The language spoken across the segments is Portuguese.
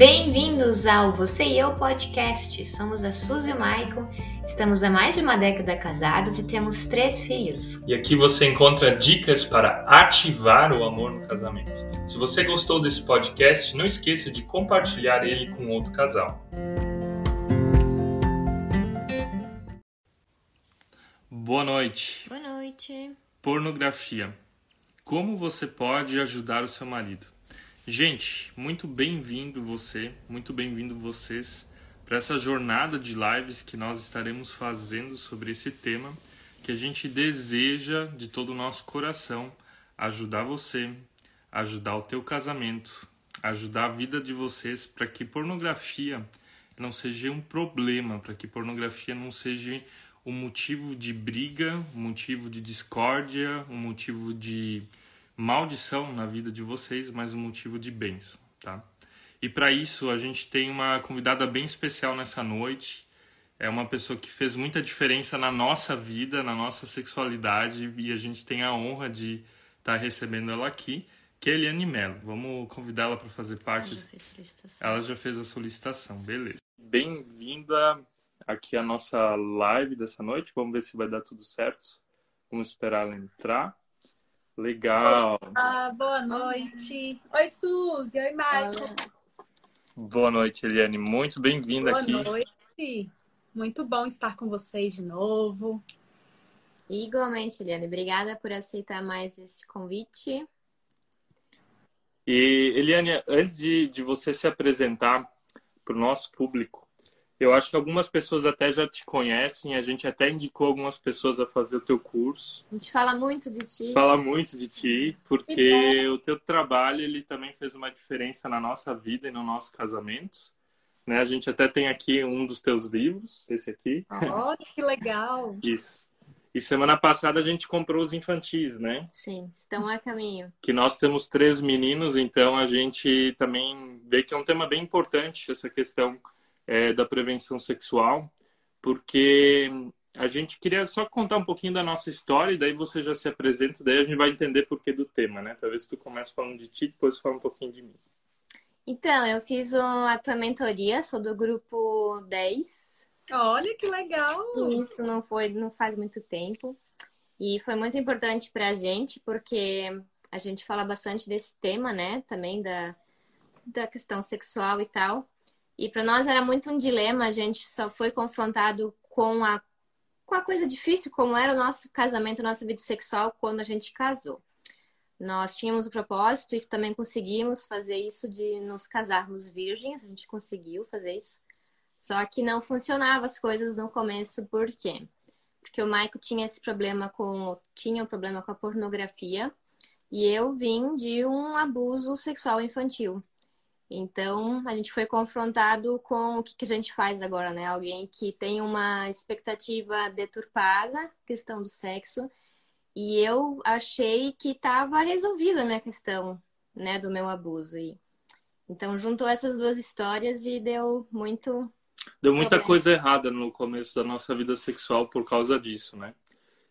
Bem-vindos ao Você e Eu Podcast. Somos a Suzy e o Maicon, estamos há mais de uma década casados e temos três filhos. E aqui você encontra dicas para ativar o amor no casamento. Se você gostou desse podcast, não esqueça de compartilhar ele com outro casal. Boa noite. Boa noite. Pornografia. Como você pode ajudar o seu marido? Gente, muito bem-vindo você, muito bem-vindo vocês para essa jornada de lives que nós estaremos fazendo sobre esse tema que a gente deseja de todo o nosso coração ajudar você, ajudar o teu casamento, ajudar a vida de vocês para que pornografia não seja um problema, para que pornografia não seja um motivo de briga, um motivo de discórdia, um motivo de maldição na vida de vocês, mas um motivo de bênção, tá? E para isso a gente tem uma convidada bem especial nessa noite. É uma pessoa que fez muita diferença na nossa vida, na nossa sexualidade, e a gente tem a honra de estar tá recebendo ela aqui, que é Eliane Mello. Vamos convidá-la para fazer parte. Ela já fez solicitação. Ela já fez a solicitação, beleza. Bem-vinda aqui à nossa live dessa noite. Vamos ver se vai dar tudo certo. Vamos esperar ela entrar. Legal. Ah, boa noite. Oi, Suzy. Oi, Michael. Boa noite, Eliane. Muito bem-vinda aqui. Boa noite. Muito bom estar com vocês de novo. Igualmente, Eliane. Obrigada por aceitar mais este convite. E, Eliane, antes de, de você se apresentar para o nosso público, eu acho que algumas pessoas até já te conhecem, a gente até indicou algumas pessoas a fazer o teu curso. A gente fala muito de ti. Fala muito de ti, porque o teu trabalho ele também fez uma diferença na nossa vida e no nosso casamento. Né? A gente até tem aqui um dos teus livros, esse aqui. Olha que legal! Isso. E semana passada a gente comprou os infantis, né? Sim, estão a caminho. Que nós temos três meninos, então a gente também vê que é um tema bem importante essa questão é, da prevenção sexual, porque a gente queria só contar um pouquinho da nossa história e daí você já se apresenta, daí a gente vai entender por que do tema, né? Talvez tu comece falando de ti, depois fala um pouquinho de mim. Então, eu fiz a tua mentoria, sou do grupo 10. Olha que legal! Isso não foi, não faz muito tempo. E foi muito importante pra gente, porque a gente fala bastante desse tema, né? Também da, da questão sexual e tal. E para nós era muito um dilema, a gente só foi confrontado com a, com a coisa difícil, como era o nosso casamento, nossa vida sexual quando a gente casou. Nós tínhamos o propósito e também conseguimos fazer isso de nos casarmos virgens, a gente conseguiu fazer isso. Só que não funcionava as coisas no começo, por quê? Porque o Maico tinha esse problema com tinha um problema com a pornografia e eu vim de um abuso sexual infantil. Então, a gente foi confrontado com o que, que a gente faz agora, né? Alguém que tem uma expectativa deturpada, questão do sexo, e eu achei que estava resolvida a minha questão, né, do meu abuso. E, então, juntou essas duas histórias e deu muito. Deu muita problema. coisa errada no começo da nossa vida sexual por causa disso, né?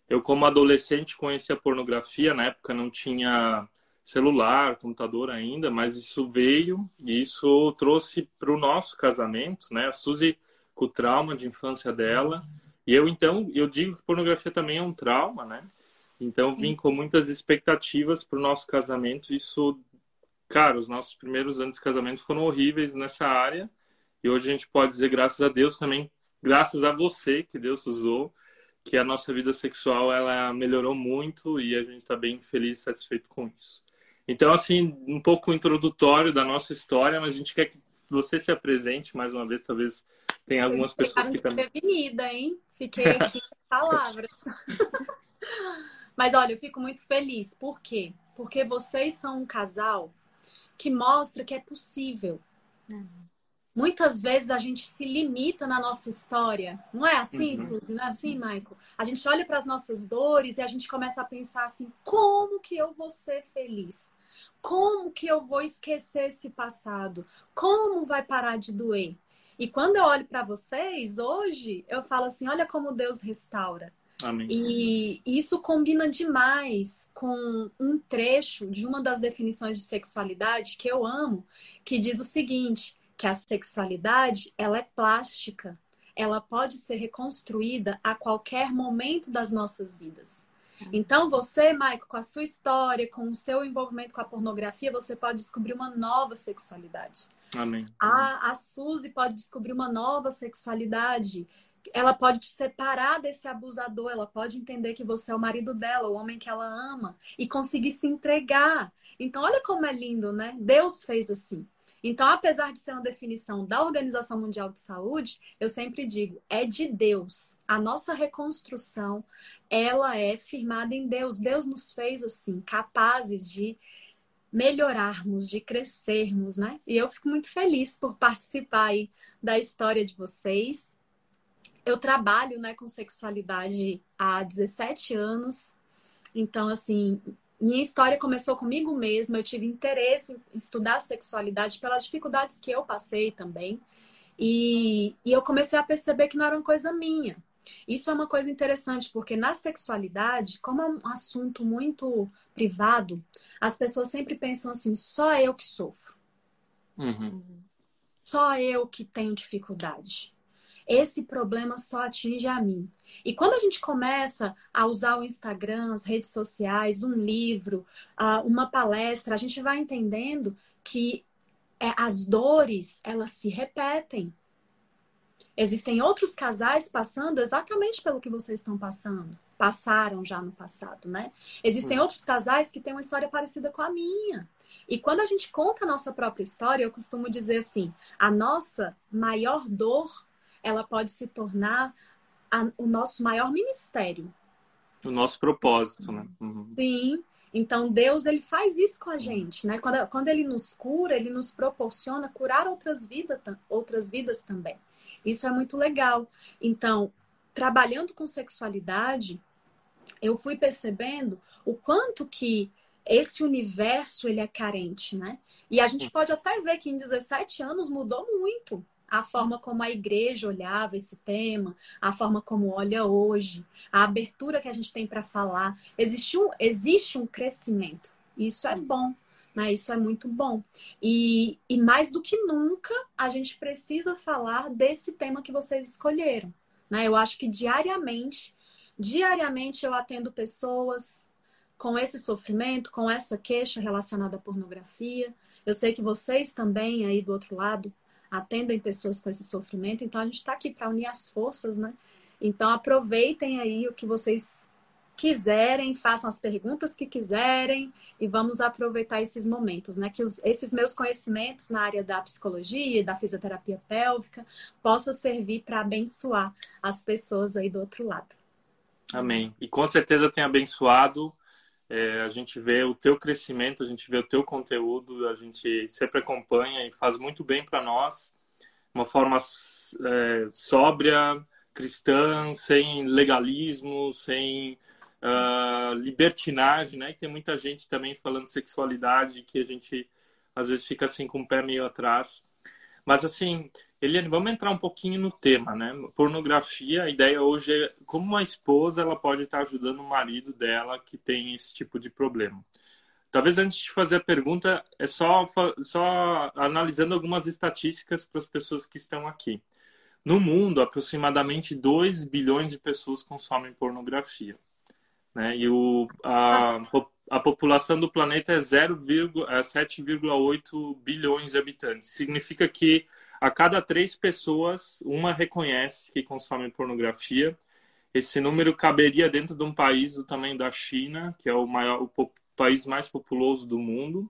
Eu, como adolescente, conhecia pornografia, na época não tinha celular, computador ainda, mas isso veio e isso trouxe para o nosso casamento, né? A Suzy com o trauma de infância dela e eu então eu digo que pornografia também é um trauma, né? Então vim com muitas expectativas para o nosso casamento. Isso, cara, os nossos primeiros anos de casamento foram horríveis nessa área e hoje a gente pode dizer graças a Deus também, graças a você que Deus usou, que a nossa vida sexual ela melhorou muito e a gente está bem feliz e satisfeito com isso. Então, assim, um pouco introdutório da nossa história, mas a gente quer que você se apresente mais uma vez, talvez tenha algumas pessoas que também. Prevenida, hein? Fiquei aqui com palavras. mas olha, eu fico muito feliz. Por quê? Porque vocês são um casal que mostra que é possível. Uhum. Muitas vezes a gente se limita na nossa história. Não é assim, uhum. Suzy? Não é assim, Michael? A gente olha para as nossas dores e a gente começa a pensar assim: como que eu vou ser feliz? Como que eu vou esquecer esse passado? Como vai parar de doer? E quando eu olho para vocês hoje, eu falo assim: olha como Deus restaura. Amém. E isso combina demais com um trecho de uma das definições de sexualidade que eu amo, que diz o seguinte: que a sexualidade ela é plástica, ela pode ser reconstruída a qualquer momento das nossas vidas. Então, você, Maico, com a sua história, com o seu envolvimento com a pornografia, você pode descobrir uma nova sexualidade. Amém. A, a Suzy pode descobrir uma nova sexualidade. Ela pode te separar desse abusador, ela pode entender que você é o marido dela, o homem que ela ama, e conseguir se entregar. Então, olha como é lindo, né? Deus fez assim. Então, apesar de ser uma definição da Organização Mundial de Saúde, eu sempre digo, é de Deus. A nossa reconstrução, ela é firmada em Deus. Deus nos fez assim, capazes de melhorarmos, de crescermos, né? E eu fico muito feliz por participar aí da história de vocês. Eu trabalho, né, com sexualidade há 17 anos. Então, assim, minha história começou comigo mesma. Eu tive interesse em estudar sexualidade pelas dificuldades que eu passei também. E, e eu comecei a perceber que não era uma coisa minha. Isso é uma coisa interessante, porque na sexualidade, como é um assunto muito privado, as pessoas sempre pensam assim: só eu que sofro. Uhum. Só eu que tenho dificuldade esse problema só atinge a mim. E quando a gente começa a usar o Instagram, as redes sociais, um livro, uma palestra, a gente vai entendendo que é, as dores elas se repetem. Existem outros casais passando exatamente pelo que vocês estão passando. Passaram já no passado, né? Existem outros casais que têm uma história parecida com a minha. E quando a gente conta a nossa própria história, eu costumo dizer assim: a nossa maior dor ela pode se tornar a, o nosso maior ministério. O nosso propósito, né? Uhum. Sim. Então Deus ele faz isso com a gente, né? Quando, quando ele nos cura, ele nos proporciona curar outras vidas, outras vidas também. Isso é muito legal. Então, trabalhando com sexualidade, eu fui percebendo o quanto que esse universo ele é carente, né? E a gente uhum. pode até ver que em 17 anos mudou muito a forma como a igreja olhava esse tema, a forma como olha hoje, a abertura que a gente tem para falar. Existe um, existe um crescimento. Isso é bom. Né? Isso é muito bom. E, e mais do que nunca, a gente precisa falar desse tema que vocês escolheram. Né? Eu acho que diariamente, diariamente eu atendo pessoas com esse sofrimento, com essa queixa relacionada à pornografia. Eu sei que vocês também aí do outro lado atendem pessoas com esse sofrimento. Então a gente está aqui para unir as forças, né? Então aproveitem aí o que vocês quiserem, façam as perguntas que quiserem e vamos aproveitar esses momentos, né? Que os, esses meus conhecimentos na área da psicologia e da fisioterapia pélvica possam servir para abençoar as pessoas aí do outro lado. Amém. E com certeza tem abençoado é, a gente vê o teu crescimento, a gente vê o teu conteúdo, a gente sempre acompanha e faz muito bem para nós, uma forma é, sóbria, cristã, sem legalismo, sem uh, libertinagem, né? E tem muita gente também falando sexualidade que a gente às vezes fica assim com o pé meio atrás. Mas assim, Eliane, vamos entrar um pouquinho no tema, né? Pornografia, a ideia hoje é como uma esposa ela pode estar ajudando o marido dela que tem esse tipo de problema. Talvez antes de fazer a pergunta, é só, só analisando algumas estatísticas para as pessoas que estão aqui. No mundo, aproximadamente 2 bilhões de pessoas consomem pornografia. Né? E o, a, a população do planeta é 7,8 é bilhões de habitantes. Significa que a cada três pessoas, uma reconhece que consome pornografia. Esse número caberia dentro de um país do tamanho da China, que é o, maior, o país mais populoso do mundo.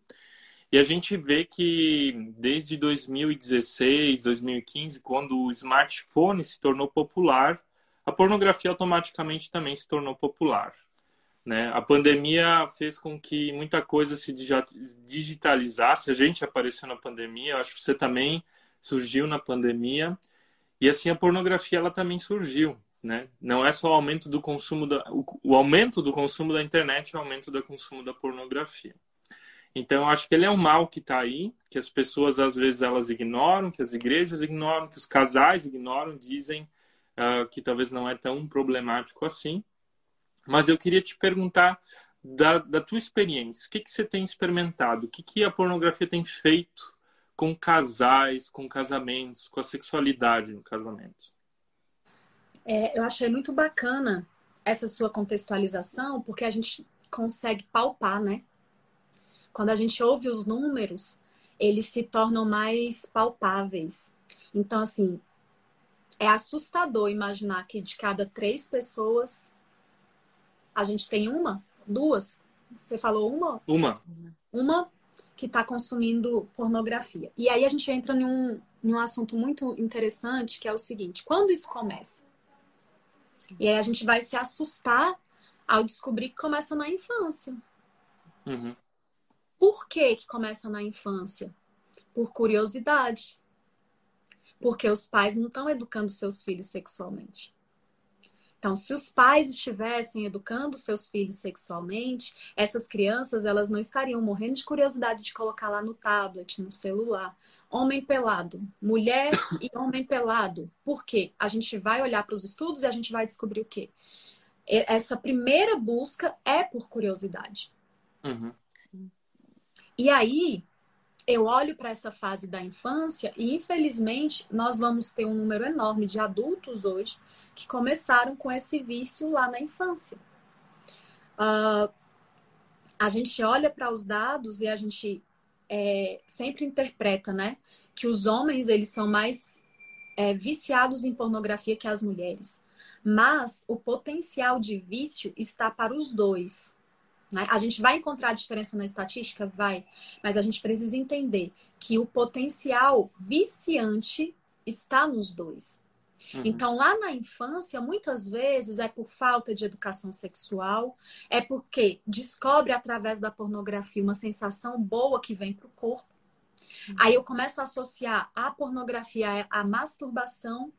E a gente vê que desde 2016, 2015, quando o smartphone se tornou popular, a pornografia automaticamente também se tornou popular. Né? A pandemia fez com que muita coisa se digitalizasse. A gente apareceu na pandemia, acho que você também surgiu na pandemia. E assim a pornografia ela também surgiu, né? Não é só o aumento do consumo da o, o aumento do consumo da internet, o aumento do consumo da pornografia. Então, acho que ele é um mal que está aí, que as pessoas às vezes elas ignoram, que as igrejas ignoram, que os casais ignoram, dizem uh, que talvez não é tão problemático assim. Mas eu queria te perguntar da, da tua experiência, o que, que você tem experimentado, o que, que a pornografia tem feito com casais, com casamentos, com a sexualidade no casamento? É, eu achei muito bacana essa sua contextualização, porque a gente consegue palpar, né? Quando a gente ouve os números, eles se tornam mais palpáveis. Então, assim, é assustador imaginar que de cada três pessoas a gente tem uma, duas. Você falou uma? Uma. Uma que está consumindo pornografia. E aí a gente entra em um, em um assunto muito interessante, que é o seguinte: quando isso começa? E aí a gente vai se assustar ao descobrir que começa na infância. Uhum. Por que, que começa na infância? Por curiosidade. Porque os pais não estão educando seus filhos sexualmente. Então, se os pais estivessem educando seus filhos sexualmente, essas crianças elas não estariam morrendo de curiosidade de colocar lá no tablet, no celular. Homem pelado, mulher e homem pelado. Por quê? A gente vai olhar para os estudos e a gente vai descobrir o quê? Essa primeira busca é por curiosidade. Uhum. E aí, eu olho para essa fase da infância e, infelizmente, nós vamos ter um número enorme de adultos hoje que começaram com esse vício lá na infância. Uh, a gente olha para os dados e a gente é, sempre interpreta, né, que os homens eles são mais é, viciados em pornografia que as mulheres. Mas o potencial de vício está para os dois. Né? A gente vai encontrar diferença na estatística? Vai. Mas a gente precisa entender que o potencial viciante está nos dois. Uhum. Então, lá na infância, muitas vezes é por falta de educação sexual, é porque descobre através da pornografia uma sensação boa que vem para o corpo. Uhum. Aí eu começo a associar a pornografia à masturbação.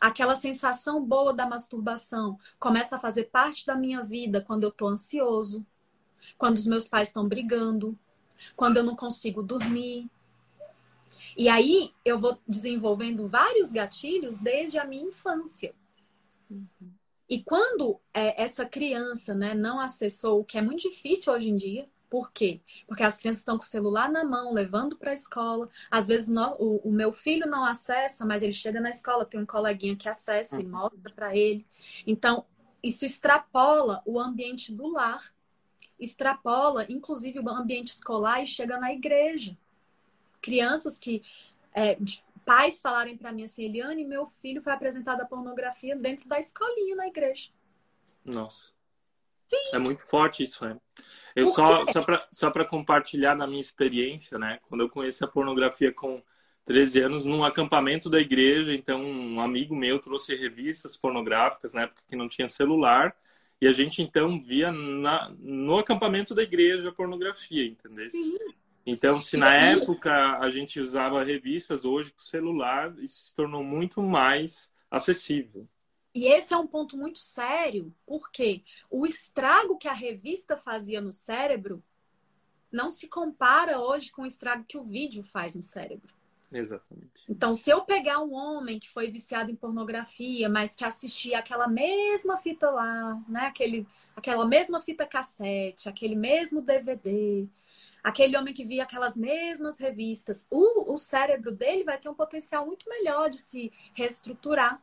Aquela sensação boa da masturbação começa a fazer parte da minha vida quando eu estou ansioso, quando os meus pais estão brigando, quando eu não consigo dormir, e aí eu vou desenvolvendo vários gatilhos desde a minha infância. Uhum. E quando é, essa criança né, não acessou, o que é muito difícil hoje em dia, por quê? Porque as crianças estão com o celular na mão, levando para a escola. Às vezes no, o, o, meu filho não acessa, mas ele chega na escola, tem um coleguinha que acessa uhum. e mostra para ele. Então, isso extrapola o ambiente do lar, extrapola, inclusive, o ambiente escolar e chega na igreja crianças que. É, pais falarem para mim assim, Eliane, meu filho foi apresentado a pornografia dentro da escolinha na igreja. Nossa. Sim. É muito forte isso, né? Eu só, só para só pra compartilhar na minha experiência, né? Quando eu conheci a pornografia com 13 anos, num acampamento da igreja, então um amigo meu trouxe revistas pornográficas, na época que não tinha celular, e a gente então via na, no acampamento da igreja a pornografia, entendeu? Sim. Então, se na época a gente usava revistas, hoje com celular isso se tornou muito mais acessível. E esse é um ponto muito sério, porque o estrago que a revista fazia no cérebro não se compara hoje com o estrago que o vídeo faz no cérebro. Exatamente. Então, se eu pegar um homem que foi viciado em pornografia, mas que assistia aquela mesma fita lá, né? Aquele, aquela mesma fita cassete, aquele mesmo DVD, aquele homem que via aquelas mesmas revistas, o, o cérebro dele vai ter um potencial muito melhor de se reestruturar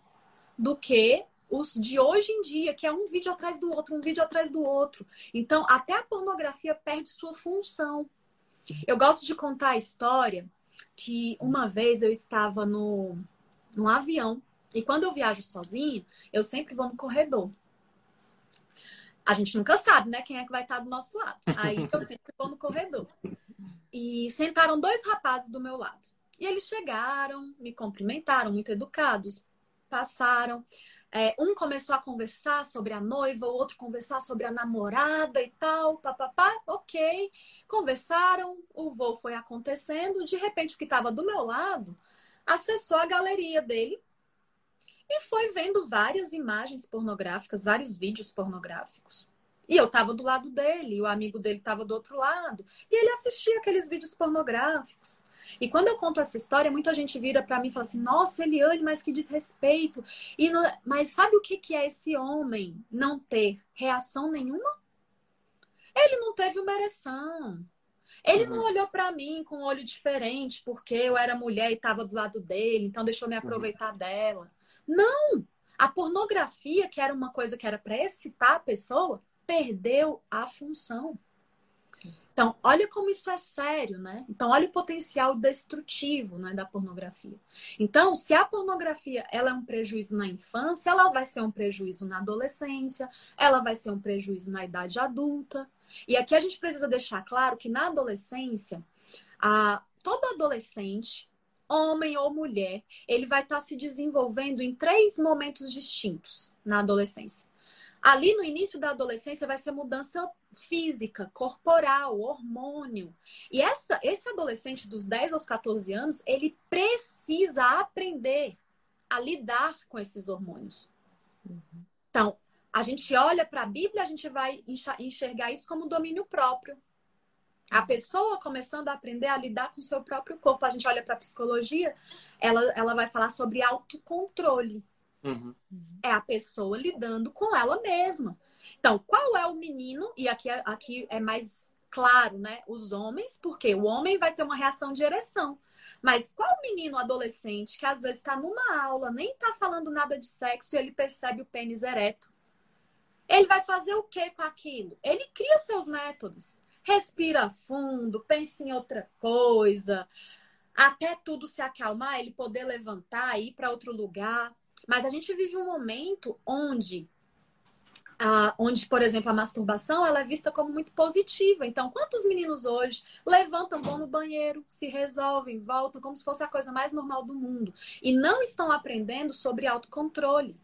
do que os de hoje em dia, que é um vídeo atrás do outro, um vídeo atrás do outro. Então, até a pornografia perde sua função. Eu gosto de contar a história que uma vez eu estava no, no avião e quando eu viajo sozinha, eu sempre vou no corredor a gente nunca sabe, né, quem é que vai estar do nosso lado. Aí eu sempre vou no corredor. E sentaram dois rapazes do meu lado. E eles chegaram, me cumprimentaram, muito educados, passaram. É, um começou a conversar sobre a noiva, o outro conversar sobre a namorada e tal, papapá, ok. Conversaram, o voo foi acontecendo. De repente, o que estava do meu lado acessou a galeria dele e foi vendo várias imagens pornográficas, vários vídeos pornográficos. E eu estava do lado dele, o amigo dele estava do outro lado, e ele assistia aqueles vídeos pornográficos. E quando eu conto essa história, muita gente vira para mim e fala assim: Nossa, Eliane, mas que desrespeito. E não... Mas sabe o que, que é esse homem não ter reação nenhuma? Ele não teve uma ereção. Ele uhum. não olhou para mim com um olho diferente porque eu era mulher e estava do lado dele, então deixou me uhum. aproveitar uhum. dela. Não! A pornografia, que era uma coisa que era para excitar a pessoa, perdeu a função. Então, olha como isso é sério, né? Então, olha o potencial destrutivo né, da pornografia. Então, se a pornografia ela é um prejuízo na infância, ela vai ser um prejuízo na adolescência, ela vai ser um prejuízo na idade adulta. E aqui a gente precisa deixar claro que na adolescência, a, todo adolescente, homem ou mulher, ele vai estar se desenvolvendo em três momentos distintos na adolescência. Ali no início da adolescência vai ser mudança física, corporal, hormônio. E essa, esse adolescente dos 10 aos 14 anos, ele precisa aprender a lidar com esses hormônios. Uhum. Então, a gente olha para a Bíblia, a gente vai enxergar isso como domínio próprio. A pessoa começando a aprender a lidar com o seu próprio corpo. A gente olha para a psicologia, ela, ela vai falar sobre autocontrole. Uhum. É a pessoa lidando com ela mesma. Então, qual é o menino? E aqui, aqui é mais claro, né? Os homens, porque o homem vai ter uma reação de ereção. Mas qual o menino adolescente que às vezes está numa aula, nem está falando nada de sexo e ele percebe o pênis ereto? Ele vai fazer o que com aquilo? Ele cria seus métodos. Respira fundo, pense em outra coisa, até tudo se acalmar, ele poder levantar, ir para outro lugar. Mas a gente vive um momento onde ah, onde, por exemplo, a masturbação ela é vista como muito positiva. Então, quantos meninos hoje levantam, vão no banheiro, se resolvem, voltam como se fosse a coisa mais normal do mundo e não estão aprendendo sobre autocontrole.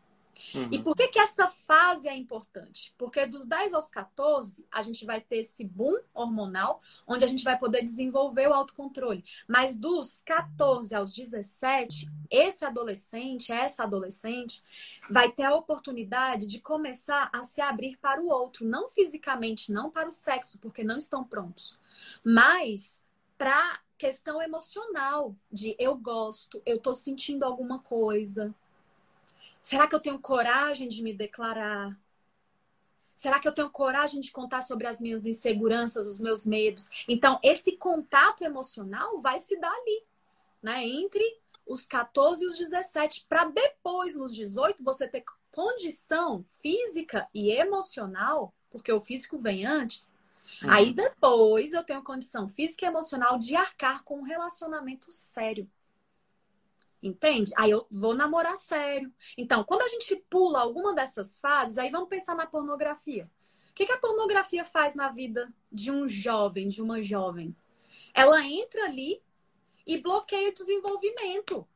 Uhum. E por que, que essa fase é importante? Porque dos 10 aos 14, a gente vai ter esse boom hormonal, onde a gente vai poder desenvolver o autocontrole. Mas dos 14 aos 17, esse adolescente, essa adolescente, vai ter a oportunidade de começar a se abrir para o outro, não fisicamente, não para o sexo, porque não estão prontos, mas para questão emocional de eu gosto, eu tô sentindo alguma coisa, Será que eu tenho coragem de me declarar? Será que eu tenho coragem de contar sobre as minhas inseguranças, os meus medos? Então, esse contato emocional vai se dar ali, né? Entre os 14 e os 17, para depois, nos 18, você ter condição física e emocional, porque o físico vem antes. Uhum. Aí depois eu tenho condição física e emocional de arcar com um relacionamento sério. Entende? Aí eu vou namorar sério. Então, quando a gente pula alguma dessas fases, aí vamos pensar na pornografia. O que, que a pornografia faz na vida de um jovem, de uma jovem? Ela entra ali e bloqueia o desenvolvimento.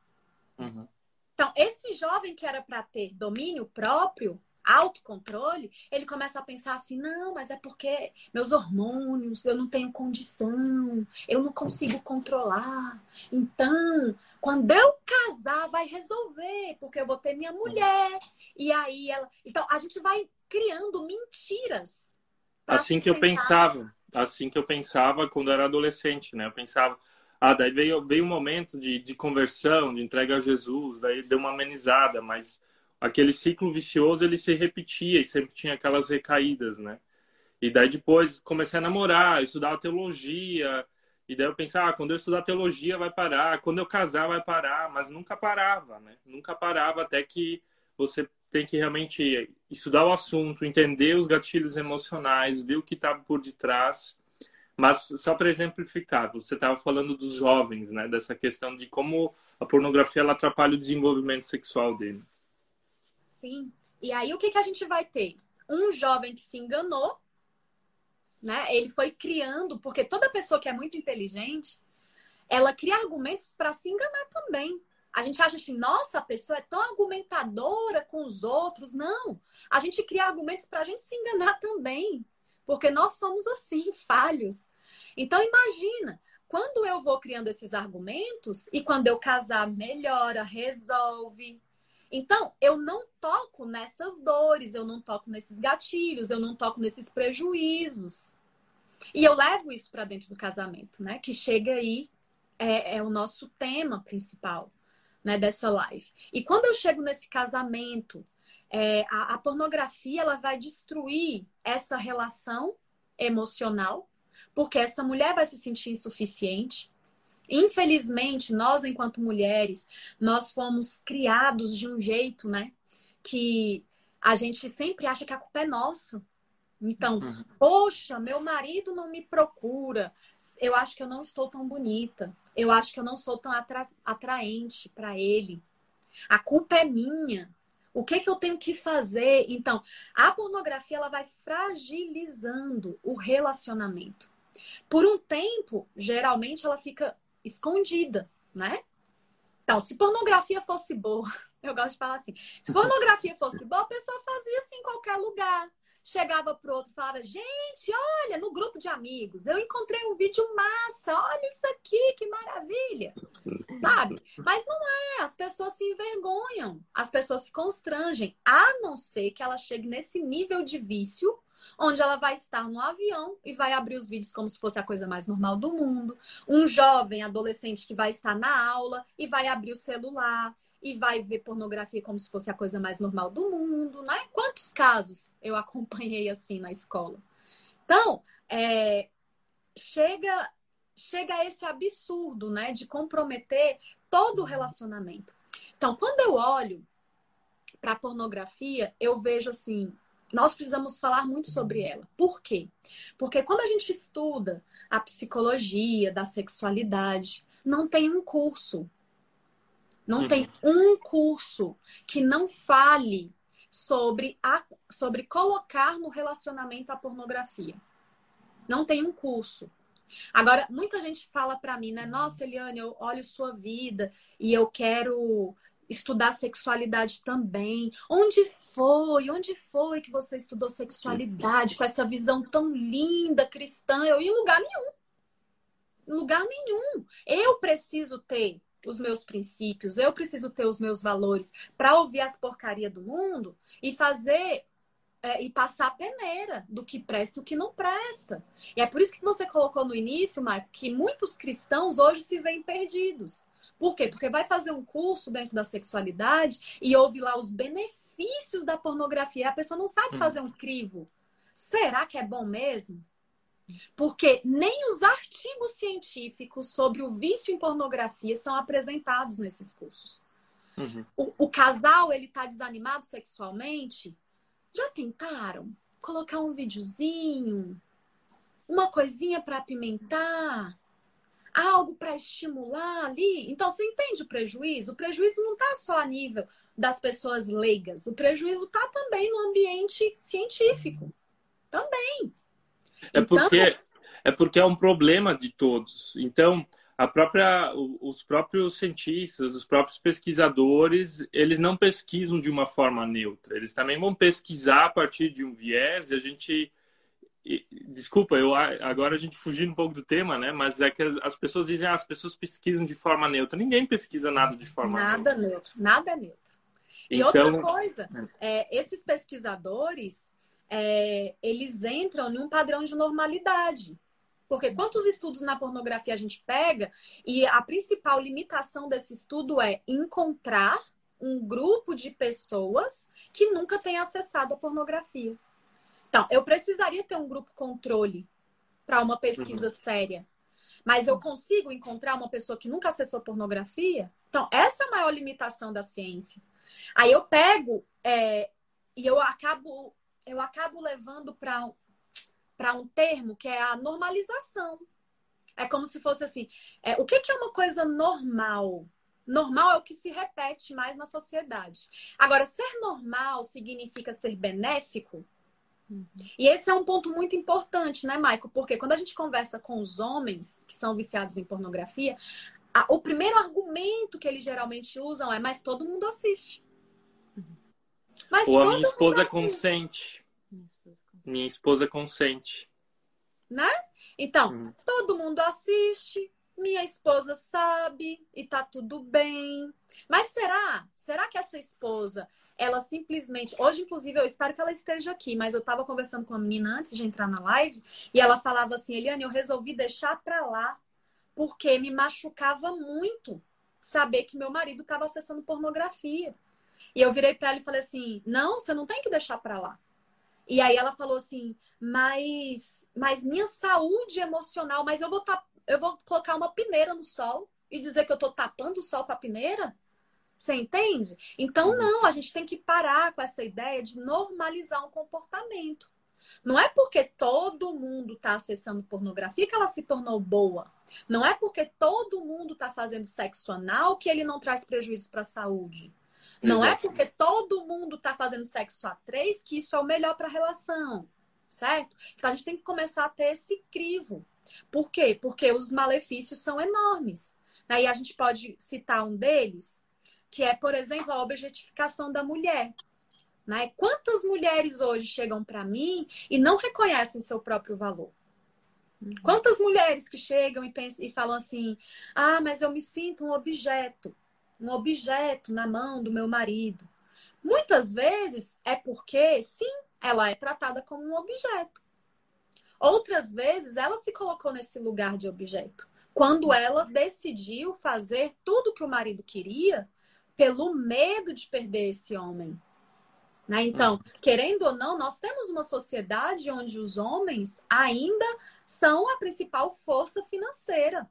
Uhum. Então, esse jovem que era para ter domínio próprio, autocontrole, ele começa a pensar assim: não, mas é porque meus hormônios, eu não tenho condição, eu não consigo controlar. Então, quando eu casar, vai resolver, porque eu vou ter minha mulher. E aí ela. Então, a gente vai criando mentiras. Assim que eu pensava, assim que eu pensava quando eu era adolescente, né? Eu pensava. Ah, daí veio, veio um momento de, de conversão, de entrega a Jesus, daí deu uma amenizada, mas aquele ciclo vicioso ele se repetia e sempre tinha aquelas recaídas, né? E daí depois comecei a namorar, estudar teologia, e daí eu pensava, ah, quando eu estudar teologia vai parar, quando eu casar vai parar, mas nunca parava, né? Nunca parava até que você tem que realmente estudar o assunto, entender os gatilhos emocionais, ver o que está por detrás. Mas só para exemplificar, você estava falando dos jovens, né? Dessa questão de como a pornografia ela atrapalha o desenvolvimento sexual dele. Sim. E aí o que, que a gente vai ter? Um jovem que se enganou, né? Ele foi criando, porque toda pessoa que é muito inteligente, ela cria argumentos para se enganar também. A gente acha assim, nossa, a pessoa é tão argumentadora com os outros. Não. A gente cria argumentos para a gente se enganar também. Porque nós somos assim, falhos. Então, imagina, quando eu vou criando esses argumentos e quando eu casar, melhora, resolve, então, eu não toco nessas dores, eu não toco nesses gatilhos, eu não toco nesses prejuízos. E eu levo isso para dentro do casamento, né? Que chega aí, é, é o nosso tema principal né, dessa live. E quando eu chego nesse casamento, é, a, a pornografia ela vai destruir essa relação emocional, Porque essa mulher vai se sentir insuficiente. Infelizmente, nós, enquanto mulheres, nós fomos criados de um jeito, né? Que a gente sempre acha que a culpa é nossa. Então, uhum. poxa, meu marido não me procura. Eu acho que eu não estou tão bonita. Eu acho que eu não sou tão atra atraente para ele. A culpa é minha. O que, que eu tenho que fazer? Então, a pornografia ela vai fragilizando o relacionamento. Por um tempo, geralmente ela fica escondida, né? Então, se pornografia fosse boa, eu gosto de falar assim, se pornografia fosse boa, a pessoa fazia assim em qualquer lugar chegava pro outro e falava: Gente, olha, no grupo de amigos, eu encontrei um vídeo massa, olha isso aqui, que maravilha. Sabe? Mas não é, as pessoas se envergonham, as pessoas se constrangem, a não ser que ela chegue nesse nível de vício onde ela vai estar no avião e vai abrir os vídeos como se fosse a coisa mais normal do mundo. Um jovem adolescente que vai estar na aula e vai abrir o celular e vai ver pornografia como se fosse a coisa mais normal do mundo, né? Quantos casos eu acompanhei assim na escola? Então, é, chega chega a esse absurdo, né, de comprometer todo o relacionamento. Então, quando eu olho para a pornografia, eu vejo assim, nós precisamos falar muito sobre ela. Por quê? Porque quando a gente estuda a psicologia da sexualidade, não tem um curso não uhum. tem um curso que não fale sobre, a, sobre colocar no relacionamento a pornografia. Não tem um curso. Agora, muita gente fala para mim, né? Nossa, Eliane, eu olho sua vida e eu quero estudar sexualidade também. Onde foi? Onde foi que você estudou sexualidade com essa visão tão linda cristã? Eu em lugar nenhum. Em lugar nenhum. Eu preciso ter os meus princípios, eu preciso ter os meus valores para ouvir as porcarias do mundo e fazer é, e passar a peneira do que presta e o que não presta. E é por isso que você colocou no início, Maicon, que muitos cristãos hoje se veem perdidos. Por quê? Porque vai fazer um curso dentro da sexualidade e ouve lá os benefícios da pornografia. A pessoa não sabe hum. fazer um crivo. Será que é bom mesmo? Porque nem os artigos científicos sobre o vício em pornografia são apresentados nesses cursos. Uhum. O, o, casal, ele tá desanimado sexualmente? Já tentaram colocar um videozinho? Uma coisinha para apimentar? Algo para estimular ali? Então, você entende o prejuízo? O prejuízo não tá só a nível das pessoas leigas. O prejuízo tá também no ambiente científico. Também. É porque, então... é porque é um problema de todos. Então, a própria, os próprios cientistas, os próprios pesquisadores, eles não pesquisam de uma forma neutra. Eles também vão pesquisar a partir de um viés e a gente desculpa, eu agora a gente fugindo um pouco do tema, né? Mas é que as pessoas dizem, ah, as pessoas pesquisam de forma neutra. Ninguém pesquisa nada de forma nada neutra. neutro, nada neutro. E então... outra coisa, é, esses pesquisadores, é, eles entram em um padrão de normalidade. Porque quantos estudos na pornografia a gente pega e a principal limitação desse estudo é encontrar um grupo de pessoas que nunca tem acessado a pornografia. Então, eu precisaria ter um grupo controle para uma pesquisa uhum. séria. Mas eu consigo encontrar uma pessoa que nunca acessou pornografia? Então, essa é a maior limitação da ciência. Aí eu pego é, e eu acabo eu acabo levando para um termo que é a normalização. É como se fosse assim: é, o que, que é uma coisa normal? Normal é o que se repete mais na sociedade. Agora, ser normal significa ser benéfico? Uhum. E esse é um ponto muito importante, né, Maico? Porque quando a gente conversa com os homens que são viciados em pornografia, a, o primeiro argumento que eles geralmente usam é: mas todo mundo assiste. Mas Ou a minha esposa consente. Minha esposa consente. Né? Então, hum. todo mundo assiste, minha esposa sabe e tá tudo bem. Mas será? Será que essa esposa, ela simplesmente. Hoje, inclusive, eu espero que ela esteja aqui, mas eu tava conversando com a menina antes de entrar na live e ela falava assim: Eliane, eu resolvi deixar pra lá porque me machucava muito saber que meu marido estava acessando pornografia. E eu virei para ela e falei assim: não, você não tem que deixar para lá. E aí ela falou assim: mas, mas minha saúde emocional, mas eu vou, eu vou colocar uma peneira no sol e dizer que eu tô tapando o sol com a peneira? Você entende? Então, uhum. não, a gente tem que parar com essa ideia de normalizar um comportamento. Não é porque todo mundo está acessando pornografia que ela se tornou boa. Não é porque todo mundo está fazendo sexo anal que ele não traz prejuízo para a saúde. Não é porque todo mundo está fazendo sexo a três que isso é o melhor para a relação, certo? Então a gente tem que começar a ter esse crivo. Por quê? Porque os malefícios são enormes. Aí a gente pode citar um deles, que é, por exemplo, a objetificação da mulher. Né? Quantas mulheres hoje chegam para mim e não reconhecem seu próprio valor? Uhum. Quantas mulheres que chegam e, pensam, e falam assim: ah, mas eu me sinto um objeto um objeto na mão do meu marido. Muitas vezes é porque, sim, ela é tratada como um objeto. Outras vezes ela se colocou nesse lugar de objeto. Quando ela decidiu fazer tudo que o marido queria pelo medo de perder esse homem. Né? Então, querendo ou não, nós temos uma sociedade onde os homens ainda são a principal força financeira.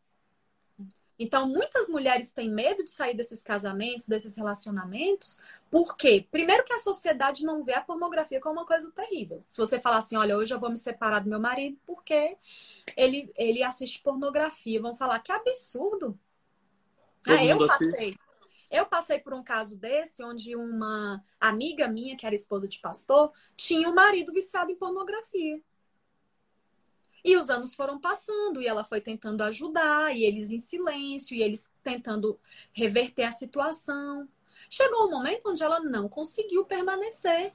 Então, muitas mulheres têm medo de sair desses casamentos, desses relacionamentos, porque, primeiro, que a sociedade não vê a pornografia como uma coisa terrível. Se você falar assim, olha, hoje eu vou me separar do meu marido porque ele, ele assiste pornografia, vão falar que absurdo. ah, eu passei. Assiste. Eu passei por um caso desse, onde uma amiga minha, que era esposa de pastor, tinha um marido viciado em pornografia. E os anos foram passando e ela foi tentando ajudar, e eles em silêncio, e eles tentando reverter a situação. Chegou um momento onde ela não conseguiu permanecer.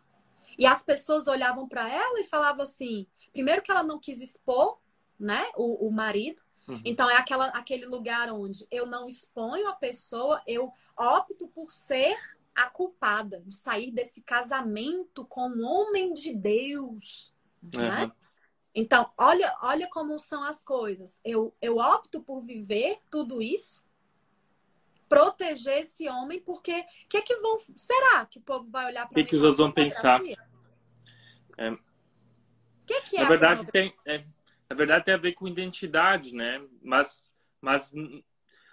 E as pessoas olhavam para ela e falavam assim: primeiro, que ela não quis expor né, o, o marido. Uhum. Então, é aquela, aquele lugar onde eu não exponho a pessoa, eu opto por ser a culpada de sair desse casamento com um homem de Deus. Uhum. Né? Então, olha, olha como são as coisas. Eu, eu opto por viver tudo isso, proteger esse homem, porque que é que vão. Será que o povo vai olhar para O que, que os outros vão pensar? É... Que que é na verdade tem, é, na verdade tem a ver com identidade, né? Mas, mas,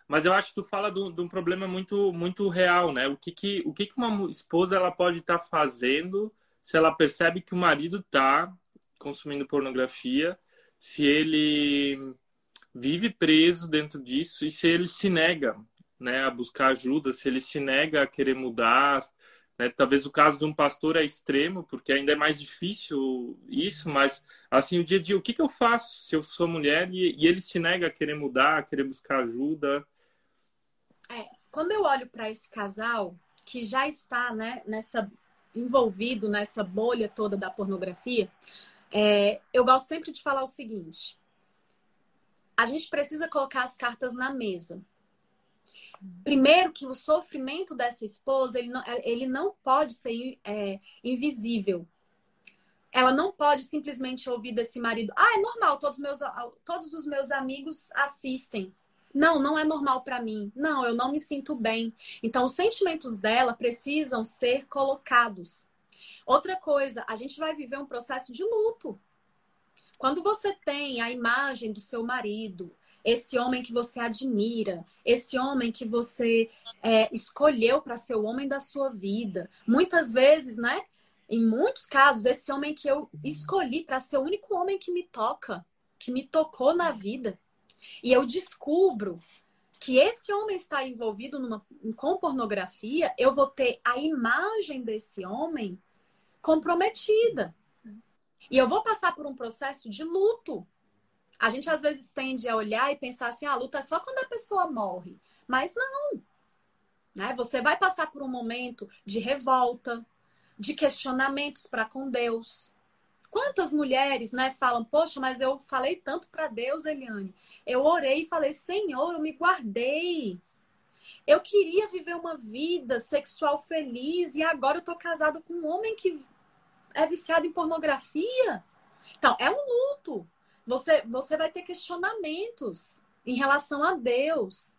mas eu acho que tu fala de, um problema muito, muito real, né? O que que, o que que uma esposa ela pode estar tá fazendo se ela percebe que o marido está consumindo pornografia, se ele vive preso dentro disso e se ele se nega né, a buscar ajuda, se ele se nega a querer mudar. Né? Talvez o caso de um pastor é extremo, porque ainda é mais difícil isso, mas assim, o dia a dia, o que, que eu faço se eu sou mulher e, e ele se nega a querer mudar, a querer buscar ajuda? É, quando eu olho para esse casal que já está né, nessa envolvido nessa bolha toda da pornografia, é, eu gosto sempre de falar o seguinte: a gente precisa colocar as cartas na mesa. Primeiro, que o sofrimento dessa esposa ele não, ele não pode ser é, invisível. Ela não pode simplesmente ouvir desse marido: ah, é normal, todos, meus, todos os meus amigos assistem. Não, não é normal para mim. Não, eu não me sinto bem. Então, os sentimentos dela precisam ser colocados. Outra coisa, a gente vai viver um processo de luto. Quando você tem a imagem do seu marido, esse homem que você admira, esse homem que você é, escolheu para ser o homem da sua vida, muitas vezes, né? Em muitos casos, esse homem que eu escolhi para ser o único homem que me toca, que me tocou na vida, e eu descubro que esse homem está envolvido numa, com pornografia, eu vou ter a imagem desse homem comprometida. E eu vou passar por um processo de luto. A gente às vezes tende a olhar e pensar assim: a luta é só quando a pessoa morre. Mas não. Né? Você vai passar por um momento de revolta, de questionamentos para com Deus. Quantas mulheres, né, falam: "Poxa, mas eu falei tanto para Deus, Eliane. Eu orei e falei: Senhor, eu me guardei. Eu queria viver uma vida sexual feliz e agora eu tô casado com um homem que é viciado em pornografia. Então, é um luto. Você, você vai ter questionamentos em relação a Deus.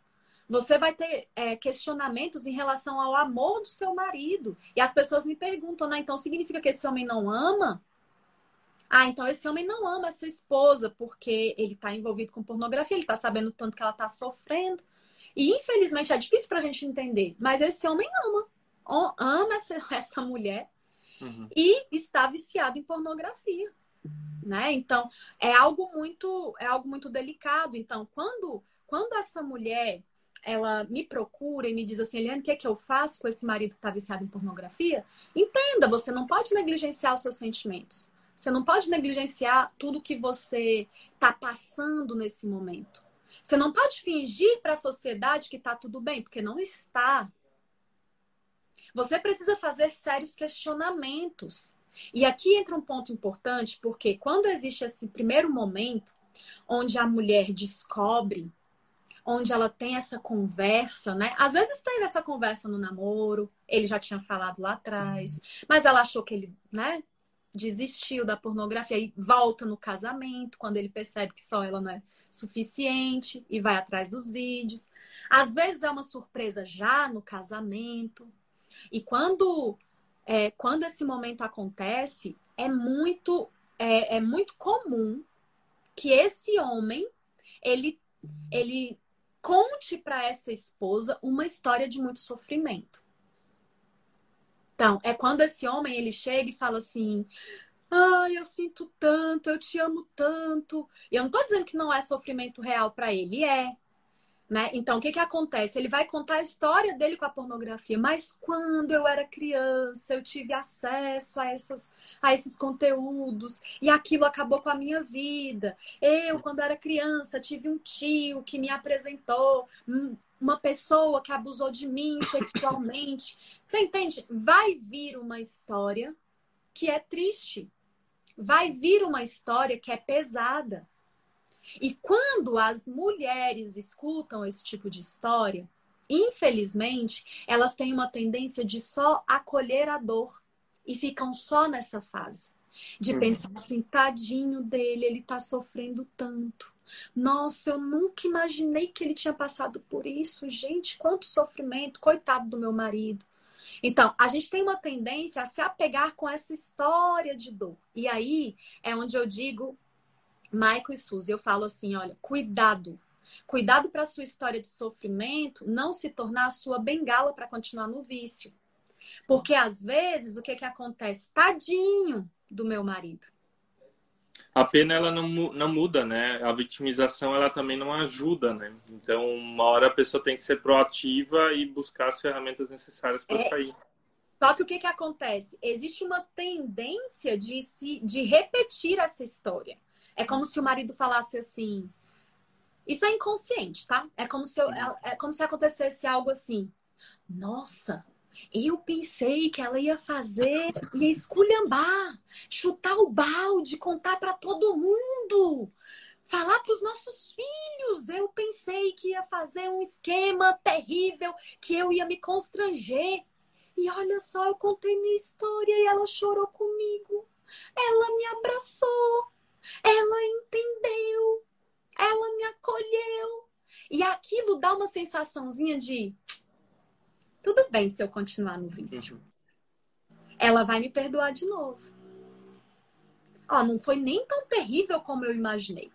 Você vai ter é, questionamentos em relação ao amor do seu marido. E as pessoas me perguntam, né? Então significa que esse homem não ama? Ah, então esse homem não ama essa esposa porque ele está envolvido com pornografia, ele está sabendo tanto que ela está sofrendo. E infelizmente é difícil para a gente entender, mas esse homem ama, ama essa, essa mulher uhum. e está viciado em pornografia, né? Então é algo muito é algo muito delicado. Então quando quando essa mulher ela me procura e me diz assim, Eliane, o que é que eu faço com esse marido que está viciado em pornografia? Entenda, você não pode negligenciar os seus sentimentos. Você não pode negligenciar tudo que você está passando nesse momento. Você não pode fingir para a sociedade que está tudo bem, porque não está. Você precisa fazer sérios questionamentos. E aqui entra um ponto importante, porque quando existe esse primeiro momento onde a mulher descobre onde ela tem essa conversa, né? Às vezes teve essa conversa no namoro, ele já tinha falado lá atrás, mas ela achou que ele, né, desistiu da pornografia e volta no casamento, quando ele percebe que só ela não é suficiente e vai atrás dos vídeos. Às vezes é uma surpresa já no casamento. E quando é, quando esse momento acontece, é muito é, é muito comum que esse homem ele ele conte para essa esposa uma história de muito sofrimento. Então, é quando esse homem ele chega e fala assim: "Ai, eu sinto tanto, eu te amo tanto". E eu não estou dizendo que não é sofrimento real para ele, é. Né? Então, o que, que acontece? Ele vai contar a história dele com a pornografia. Mas quando eu era criança, eu tive acesso a, essas, a esses conteúdos e aquilo acabou com a minha vida. Eu, quando era criança, tive um tio que me apresentou uma pessoa que abusou de mim sexualmente. Você entende? Vai vir uma história que é triste. Vai vir uma história que é pesada. E quando as mulheres escutam esse tipo de história, infelizmente, elas têm uma tendência de só acolher a dor e ficam só nessa fase. De uhum. pensar assim, tadinho dele, ele tá sofrendo tanto. Nossa, eu nunca imaginei que ele tinha passado por isso. Gente, quanto sofrimento, coitado do meu marido. Então, a gente tem uma tendência a se apegar com essa história de dor. E aí é onde eu digo Michael e Suzy, eu falo assim, olha, cuidado. Cuidado para sua história de sofrimento não se tornar a sua bengala para continuar no vício. Porque às vezes o que que acontece? Tadinho do meu marido. A pena ela não, não muda, né? A vitimização ela também não ajuda, né? Então, uma hora a pessoa tem que ser proativa e buscar as ferramentas necessárias para é... sair. Só que o que, que acontece? Existe uma tendência de, se, de repetir essa história. É como se o marido falasse assim. Isso é inconsciente, tá? É como se, eu, é, é como se acontecesse algo assim. Nossa, eu pensei que ela ia fazer, ia esculhambar, chutar o balde, contar para todo mundo, falar para os nossos filhos. Eu pensei que ia fazer um esquema terrível, que eu ia me constranger. E olha só, eu contei minha história e ela chorou comigo. Ela me abraçou. Ela entendeu, ela me acolheu. E aquilo dá uma sensaçãozinha de tudo bem se eu continuar no vício. Uhum. Ela vai me perdoar de novo. Ó, não foi nem tão terrível como eu imaginei.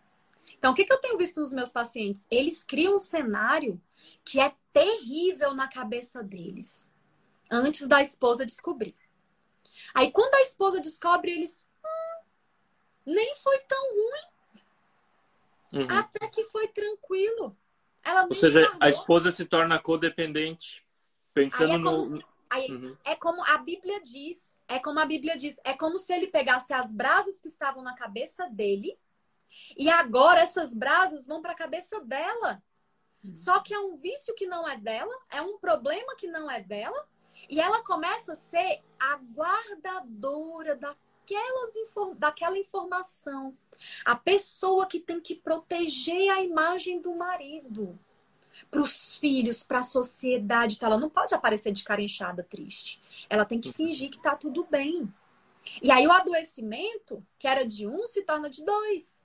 Então, o que, que eu tenho visto nos meus pacientes? Eles criam um cenário que é terrível na cabeça deles, antes da esposa descobrir. Aí, quando a esposa descobre, eles nem foi tão ruim. Uhum. Até que foi tranquilo. Ela Ou seja, a esposa se torna codependente. Pensando é no. Se, aí uhum. É como a Bíblia diz. É como a Bíblia diz. É como se ele pegasse as brasas que estavam na cabeça dele. E agora essas brasas vão para a cabeça dela. Uhum. Só que é um vício que não é dela, é um problema que não é dela, e ela começa a ser a guardadora da daquelas, daquela informação. A pessoa que tem que proteger a imagem do marido. Para os filhos, para a sociedade. Então, ela não pode aparecer de cara inchada, triste. Ela tem que fingir que tá tudo bem. E aí o adoecimento, que era de um, se torna de dois.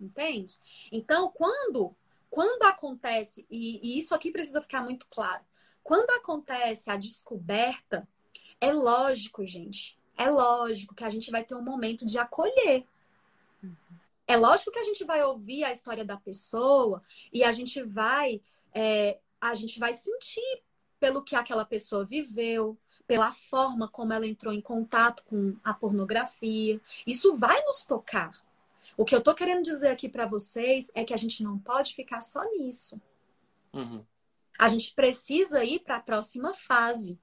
Entende? Então, quando, quando acontece, e, e isso aqui precisa ficar muito claro, quando acontece a descoberta, é lógico, gente, é lógico que a gente vai ter um momento de acolher. É lógico que a gente vai ouvir a história da pessoa e a gente vai é, a gente vai sentir pelo que aquela pessoa viveu, pela forma como ela entrou em contato com a pornografia. Isso vai nos tocar. O que eu tô querendo dizer aqui para vocês é que a gente não pode ficar só nisso. Uhum. A gente precisa ir para a próxima fase.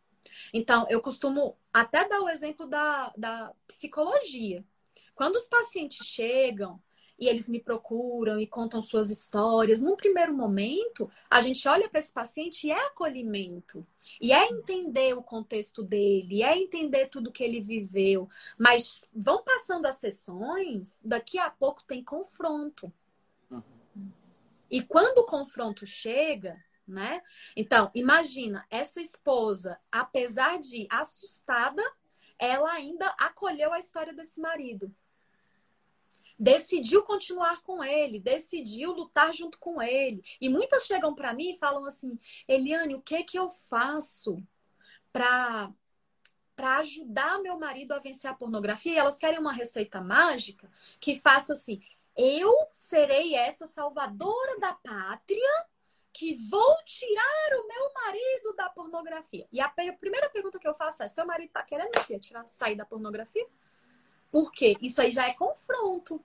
Então, eu costumo até dar o exemplo da, da psicologia. Quando os pacientes chegam e eles me procuram e contam suas histórias. Num primeiro momento, a gente olha para esse paciente e é acolhimento. E é entender o contexto dele, é entender tudo que ele viveu. Mas vão passando as sessões, daqui a pouco tem confronto. Uhum. E quando o confronto chega, né? Então, imagina, essa esposa, apesar de assustada, ela ainda acolheu a história desse marido decidiu continuar com ele, decidiu lutar junto com ele. E muitas chegam para mim e falam assim: Eliane, o que que eu faço para para ajudar meu marido a vencer a pornografia? E elas querem uma receita mágica que faça assim: eu serei essa salvadora da pátria que vou tirar o meu marido da pornografia. E a primeira pergunta que eu faço é: seu marido está querendo tirar, sair da pornografia? Por quê? Isso aí já é confronto.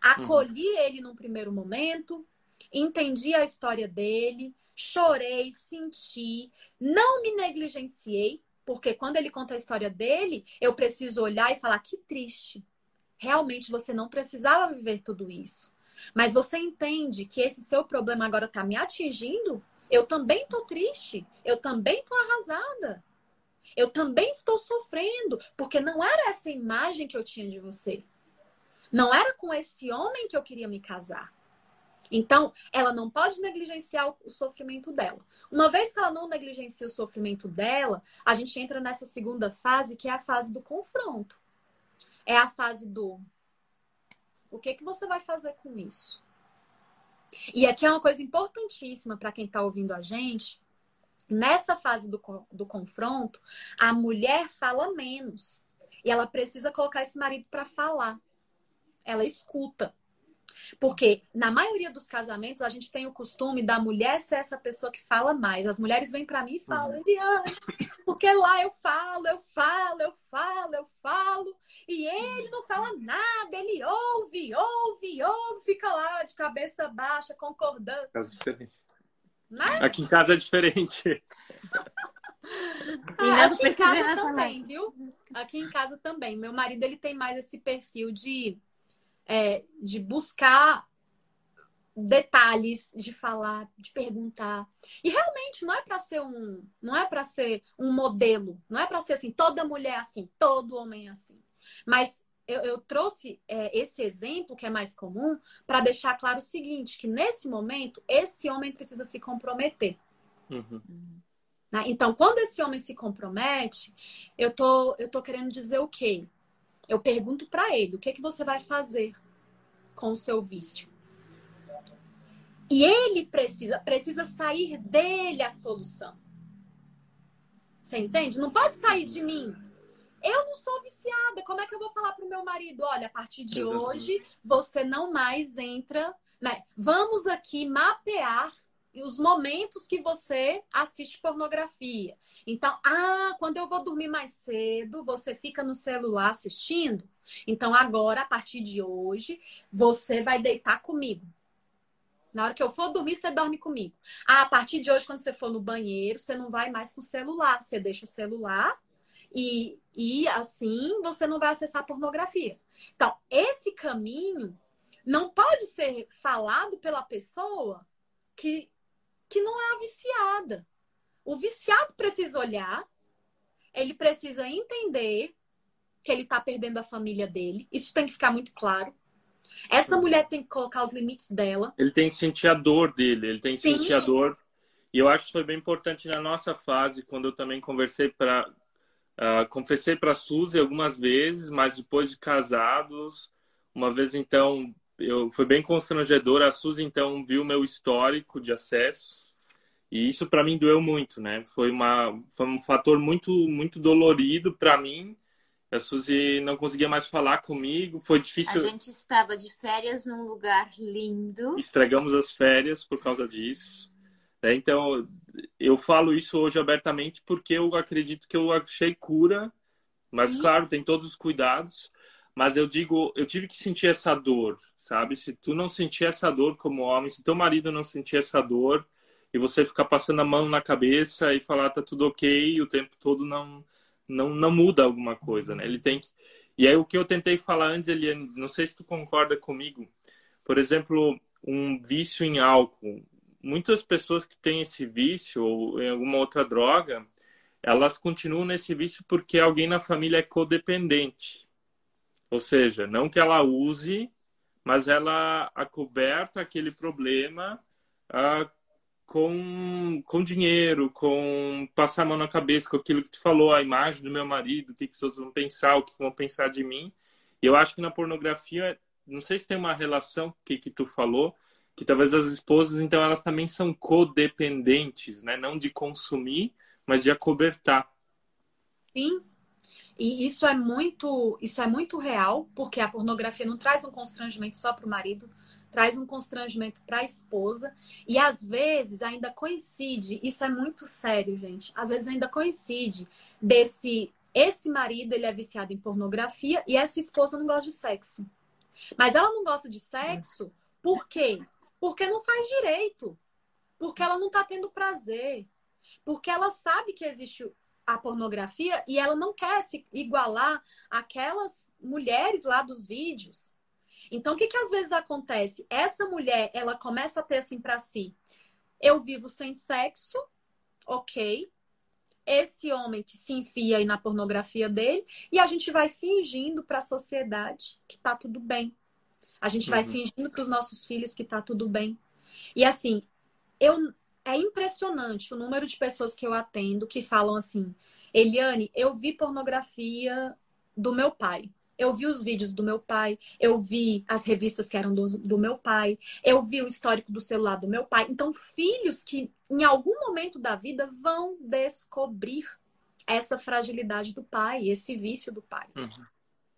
Acolhi uhum. ele num primeiro momento, entendi a história dele, chorei, senti, não me negligenciei, porque quando ele conta a história dele, eu preciso olhar e falar que triste. Realmente você não precisava viver tudo isso. Mas você entende que esse seu problema agora está me atingindo? Eu também estou triste. Eu também estou arrasada. Eu também estou sofrendo, porque não era essa imagem que eu tinha de você. Não era com esse homem que eu queria me casar. Então, ela não pode negligenciar o sofrimento dela. Uma vez que ela não negligencia o sofrimento dela, a gente entra nessa segunda fase, que é a fase do confronto. É a fase do o que que você vai fazer com isso? E aqui é uma coisa importantíssima para quem está ouvindo a gente, Nessa fase do, do confronto, a mulher fala menos. E ela precisa colocar esse marido para falar. Ela escuta. Porque na maioria dos casamentos a gente tem o costume da mulher ser essa pessoa que fala mais. As mulheres vêm para mim e falam, uhum. Eliane, porque lá eu falo, eu falo, eu falo, eu falo, e ele não fala nada, ele ouve, ouve, ouve, fica lá de cabeça baixa, concordando. É diferente. Né? Aqui em casa é diferente. Ah, aqui em casa também, viu? Aqui em casa também. Meu marido ele tem mais esse perfil de, é, de buscar detalhes, de falar, de perguntar. E realmente não é para ser um, não é para ser um modelo, não é para ser assim, toda mulher é assim, todo homem é assim. Mas eu, eu trouxe é, esse exemplo, que é mais comum, para deixar claro o seguinte: que nesse momento, esse homem precisa se comprometer. Uhum. Né? Então, quando esse homem se compromete, eu tô, eu tô querendo dizer o quê? Eu pergunto para ele: o que, que você vai fazer com o seu vício? E ele precisa, precisa sair dele a solução. Você entende? Não pode sair de mim. Eu não sou viciada. Como é que eu vou falar pro meu marido? Olha, a partir de Exatamente. hoje você não mais entra. Né? Vamos aqui mapear os momentos que você assiste pornografia. Então, ah, quando eu vou dormir mais cedo, você fica no celular assistindo. Então, agora, a partir de hoje, você vai deitar comigo. Na hora que eu for dormir, você dorme comigo. Ah, a partir de hoje, quando você for no banheiro, você não vai mais com o celular. Você deixa o celular e, e assim você não vai acessar pornografia. Então, esse caminho não pode ser falado pela pessoa que, que não é a viciada. O viciado precisa olhar, ele precisa entender que ele está perdendo a família dele. Isso tem que ficar muito claro. Essa mulher tem que colocar os limites dela. Ele tem que sentir a dor dele, ele tem que Sim. sentir a dor. E eu acho que foi bem importante na nossa fase, quando eu também conversei para Uh, confessei para Suzy algumas vezes, mas depois de casados, uma vez então, eu foi bem constrangedor. A Suzy então viu meu histórico de acesso e isso para mim doeu muito, né? Foi uma foi um fator muito muito dolorido para mim. A Suzy não conseguia mais falar comigo, foi difícil. A gente estava de férias num lugar lindo. Estragamos as férias por causa disso. Né? Então, eu falo isso hoje abertamente porque eu acredito que eu achei cura, mas Sim. claro, tem todos os cuidados. Mas eu digo, eu tive que sentir essa dor, sabe? Se tu não sentir essa dor como homem, se teu marido não sentir essa dor e você ficar passando a mão na cabeça e falar tá tudo ok o tempo todo não não não muda alguma coisa, né? Ele tem que e aí o que eu tentei falar antes, ele não sei se tu concorda comigo. Por exemplo, um vício em álcool muitas pessoas que têm esse vício ou em alguma outra droga, elas continuam nesse vício porque alguém na família é codependente. Ou seja, não que ela use, mas ela acoberta aquele problema ah, com, com dinheiro, com passar a mão na cabeça, com aquilo que tu falou, a imagem do meu marido, o que, que os outros vão pensar, o que vão pensar de mim. E eu acho que na pornografia, não sei se tem uma relação que, que tu falou, que talvez as esposas, então, elas também são codependentes, né? Não de consumir, mas de acobertar. Sim. E isso é muito, isso é muito real, porque a pornografia não traz um constrangimento só para o marido, traz um constrangimento para a esposa e às vezes ainda coincide, isso é muito sério, gente. Às vezes ainda coincide desse esse marido, ele é viciado em pornografia e essa esposa não gosta de sexo. Mas ela não gosta de sexo por quê? Porque não faz direito. Porque ela não está tendo prazer. Porque ela sabe que existe a pornografia e ela não quer se igualar àquelas mulheres lá dos vídeos. Então, o que, que às vezes acontece? Essa mulher, ela começa a ter assim para si: eu vivo sem sexo, ok. Esse homem que se enfia aí na pornografia dele, e a gente vai fingindo para a sociedade que tá tudo bem. A gente vai uhum. fingindo para os nossos filhos que tá tudo bem. E assim, eu é impressionante o número de pessoas que eu atendo que falam assim: Eliane, eu vi pornografia do meu pai. Eu vi os vídeos do meu pai, eu vi as revistas que eram do, do meu pai, eu vi o histórico do celular do meu pai. Então, filhos que em algum momento da vida vão descobrir essa fragilidade do pai, esse vício do pai. Uhum.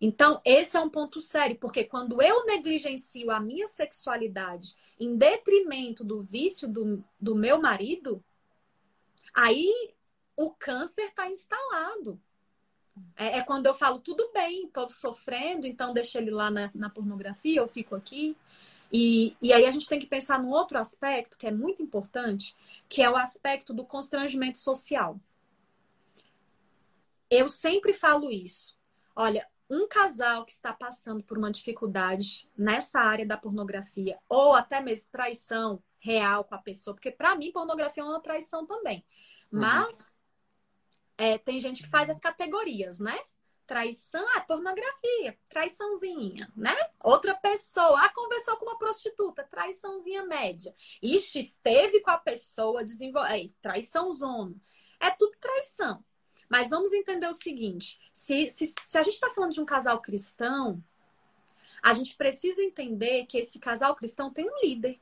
Então, esse é um ponto sério, porque quando eu negligencio a minha sexualidade em detrimento do vício do, do meu marido, aí o câncer está instalado. É, é, quando eu falo, tudo bem, estou sofrendo, então deixa ele lá na, na pornografia, eu fico aqui. E, e aí a gente tem que pensar num outro aspecto que é muito importante, que é o aspecto do constrangimento social. Eu sempre falo isso. Olha, um casal que está passando por uma dificuldade nessa área da pornografia, ou até mesmo traição real com a pessoa, porque para mim pornografia é uma traição também. Uhum. Mas é, tem gente que faz as categorias, né? Traição, ah, pornografia, traiçãozinha, né? Outra pessoa, ah, conversou com uma prostituta, traiçãozinha média. Ixi, esteve com a pessoa, desenvolve, traição zona. É tudo traição. Mas vamos entender o seguinte: se, se, se a gente está falando de um casal cristão, a gente precisa entender que esse casal cristão tem um líder.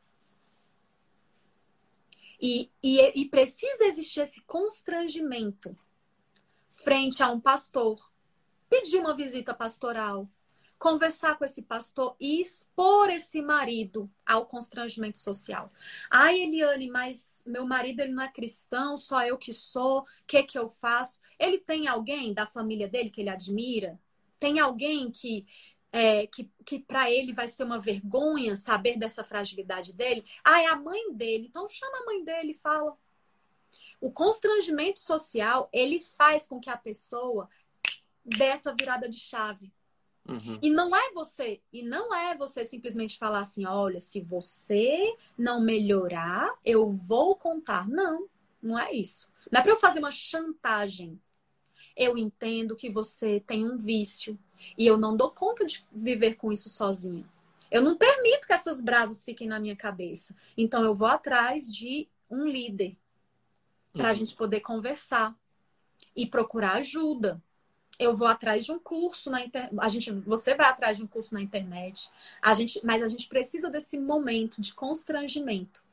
E, e, e precisa existir esse constrangimento frente a um pastor. Pedir uma visita pastoral, conversar com esse pastor e expor esse marido ao constrangimento social. Ai, Eliane, mas meu marido ele não é cristão, só eu que sou, o que que eu faço? Ele tem alguém da família dele que ele admira? Tem alguém que é, que, que para ele vai ser uma vergonha saber dessa fragilidade dele? Ah, é a mãe dele. Então chama a mãe dele e fala. O constrangimento social, ele faz com que a pessoa dê essa virada de chave. Uhum. E não é você, e não é você simplesmente falar assim, olha, se você não melhorar, eu vou contar. Não, não é isso. Não é para eu fazer uma chantagem. Eu entendo que você tem um vício e eu não dou conta de viver com isso sozinha. Eu não permito que essas brasas fiquem na minha cabeça. Então eu vou atrás de um líder para a uhum. gente poder conversar e procurar ajuda eu vou atrás de um curso na internet. A gente, você vai atrás de um curso na internet. A gente, mas a gente precisa desse momento de constrangimento,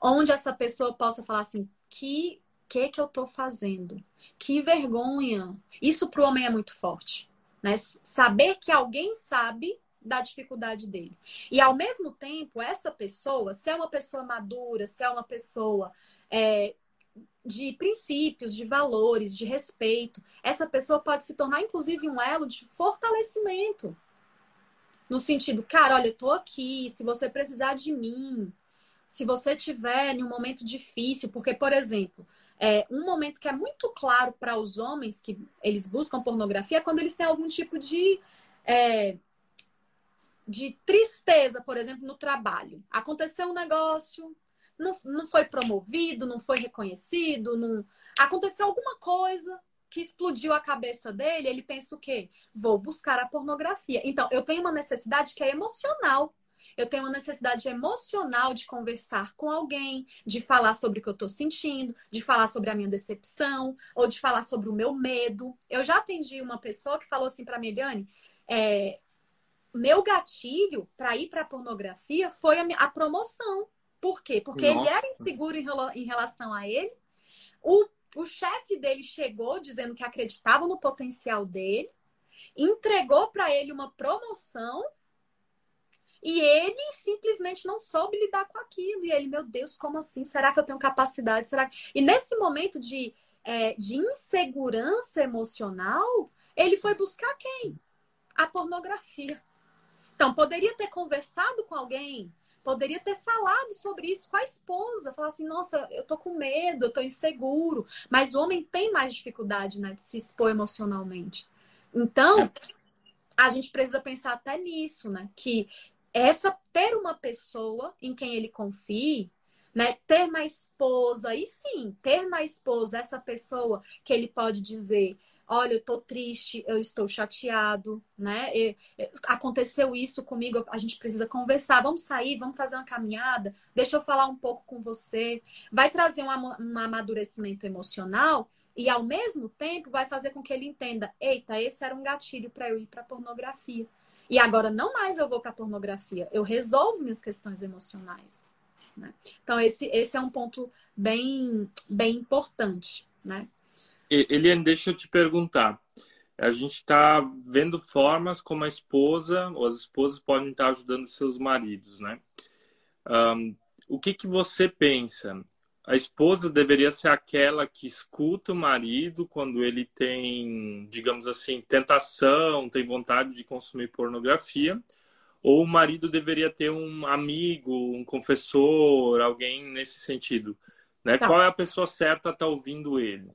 onde essa pessoa possa falar assim: que que que eu tô fazendo? Que vergonha! Isso para o homem é muito forte. Né? Saber que alguém sabe da dificuldade dele. E ao mesmo tempo, essa pessoa, se é uma pessoa madura, se é uma pessoa é, de princípios, de valores, de respeito, essa pessoa pode se tornar, inclusive, um elo de fortalecimento. No sentido, cara, olha, eu tô aqui, se você precisar de mim, se você tiver em um momento difícil, porque, por exemplo, é, um momento que é muito claro para os homens que eles buscam pornografia é quando eles têm algum tipo de é, de tristeza, por exemplo, no trabalho. Aconteceu um negócio, não, não foi promovido, não foi reconhecido, não... aconteceu alguma coisa que explodiu a cabeça dele, ele pensa o quê? Vou buscar a pornografia. Então, eu tenho uma necessidade que é emocional. Eu tenho uma necessidade emocional de conversar com alguém, de falar sobre o que eu estou sentindo, de falar sobre a minha decepção, ou de falar sobre o meu medo. Eu já atendi uma pessoa que falou assim para mim, Eliane, é, meu gatilho para ir para pornografia foi a, a, promoção. Por quê? Porque Nossa. ele era inseguro em, relação a ele. O, o chefe dele chegou dizendo que acreditava no potencial dele, entregou para ele uma promoção e ele simplesmente não soube lidar com aquilo. E ele, meu Deus, como assim? Será que eu tenho capacidade? Será que... E nesse momento de, é, de insegurança emocional, ele foi buscar quem? A pornografia. Então, poderia ter conversado com alguém, poderia ter falado sobre isso com a esposa, falar assim, nossa, eu tô com medo, eu tô inseguro. Mas o homem tem mais dificuldade, né, de se expor emocionalmente. Então, é. a gente precisa pensar até nisso, né? Que essa ter uma pessoa em quem ele confie, né? Ter na esposa, e sim, ter na esposa essa pessoa que ele pode dizer, olha, eu tô triste, eu estou chateado, né? E, aconteceu isso comigo, a gente precisa conversar, vamos sair, vamos fazer uma caminhada, deixa eu falar um pouco com você. Vai trazer um, um amadurecimento emocional e, ao mesmo tempo, vai fazer com que ele entenda: eita, esse era um gatilho para eu ir para pornografia. E agora não mais eu vou para pornografia, eu resolvo minhas questões emocionais. Né? Então, esse, esse é um ponto bem, bem importante, né? Eliane, deixa eu te perguntar. A gente está vendo formas como a esposa ou as esposas podem estar ajudando seus maridos, né? Um, o que, que você pensa? A esposa deveria ser aquela que escuta o marido quando ele tem, digamos assim, tentação, tem vontade de consumir pornografia, ou o marido deveria ter um amigo, um confessor, alguém nesse sentido? Né? Tá. Qual é a pessoa certa a estar tá ouvindo ele?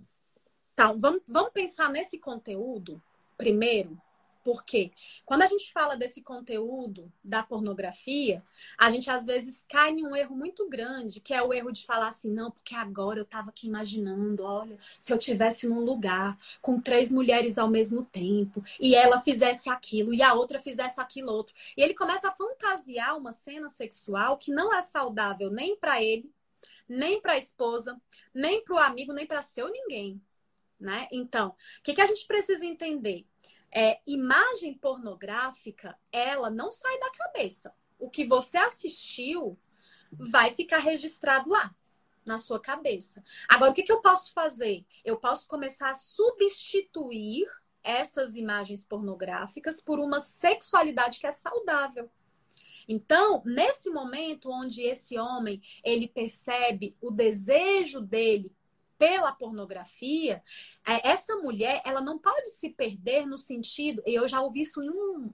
Então, vamos, vamos pensar nesse conteúdo primeiro, porque quando a gente fala desse conteúdo da pornografia, a gente às vezes cai em um erro muito grande, que é o erro de falar assim, não, porque agora eu estava aqui imaginando, olha, se eu tivesse num lugar com três mulheres ao mesmo tempo, e ela fizesse aquilo, e a outra fizesse aquilo outro. E ele começa a fantasiar uma cena sexual que não é saudável nem para ele, nem para a esposa, nem para o amigo, nem para seu ninguém né? Então, o que, que a gente precisa entender? É, imagem pornográfica, ela não sai da cabeça. O que você assistiu vai ficar registrado lá, na sua cabeça. Agora, o que, que eu posso fazer? Eu posso começar a substituir essas imagens pornográficas por uma sexualidade que é saudável. Então, nesse momento onde esse homem ele percebe o desejo dele pela pornografia, é, essa mulher ela não pode se perder no sentido. Eu já ouvi isso em um,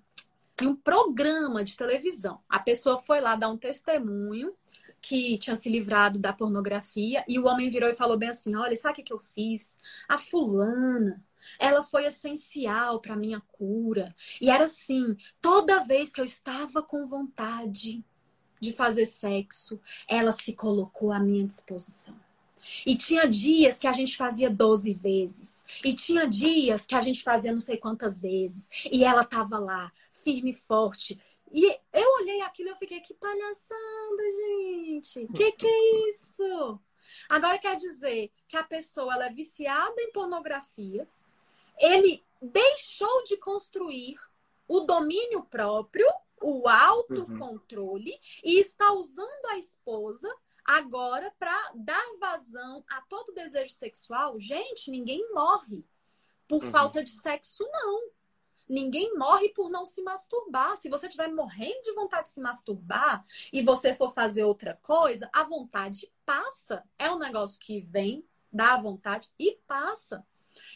em um programa de televisão. A pessoa foi lá dar um testemunho que tinha se livrado da pornografia e o homem virou e falou bem assim: Olha, sabe o que eu fiz? A fulana. Ela foi essencial para minha cura. E era assim: toda vez que eu estava com vontade de fazer sexo, ela se colocou à minha disposição. E tinha dias que a gente fazia 12 vezes. E tinha dias que a gente fazia não sei quantas vezes. E ela tava lá, firme e forte. E eu olhei aquilo e eu fiquei, que palhaçada, gente. Que que é isso? Agora quer dizer que a pessoa ela é viciada em pornografia. Ele deixou de construir o domínio próprio, o autocontrole, uhum. e está usando a esposa Agora, para dar vazão a todo desejo sexual, gente, ninguém morre por uhum. falta de sexo, não. Ninguém morre por não se masturbar. Se você estiver morrendo de vontade de se masturbar e você for fazer outra coisa, a vontade passa. É um negócio que vem, dá a vontade e passa.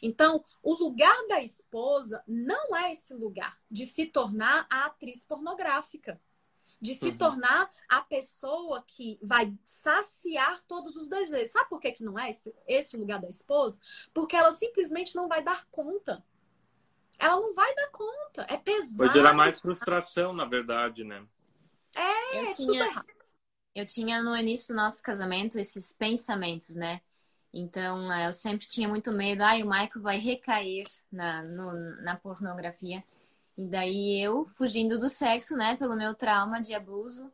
Então, o lugar da esposa não é esse lugar de se tornar a atriz pornográfica, de se uhum. tornar a pessoa que vai saciar todos os desejos. Sabe por que, que não é esse, esse lugar da esposa? Porque ela simplesmente não vai dar conta. Ela não vai dar conta. É pesado. Vai gerar mais frustração, na verdade, né? É, eu é tinha, eu tinha no início do nosso casamento esses pensamentos, né? Então, é, eu sempre tinha muito medo, ai, ah, o Michael vai recair na, no, na pornografia. E daí eu, fugindo do sexo, né, pelo meu trauma de abuso.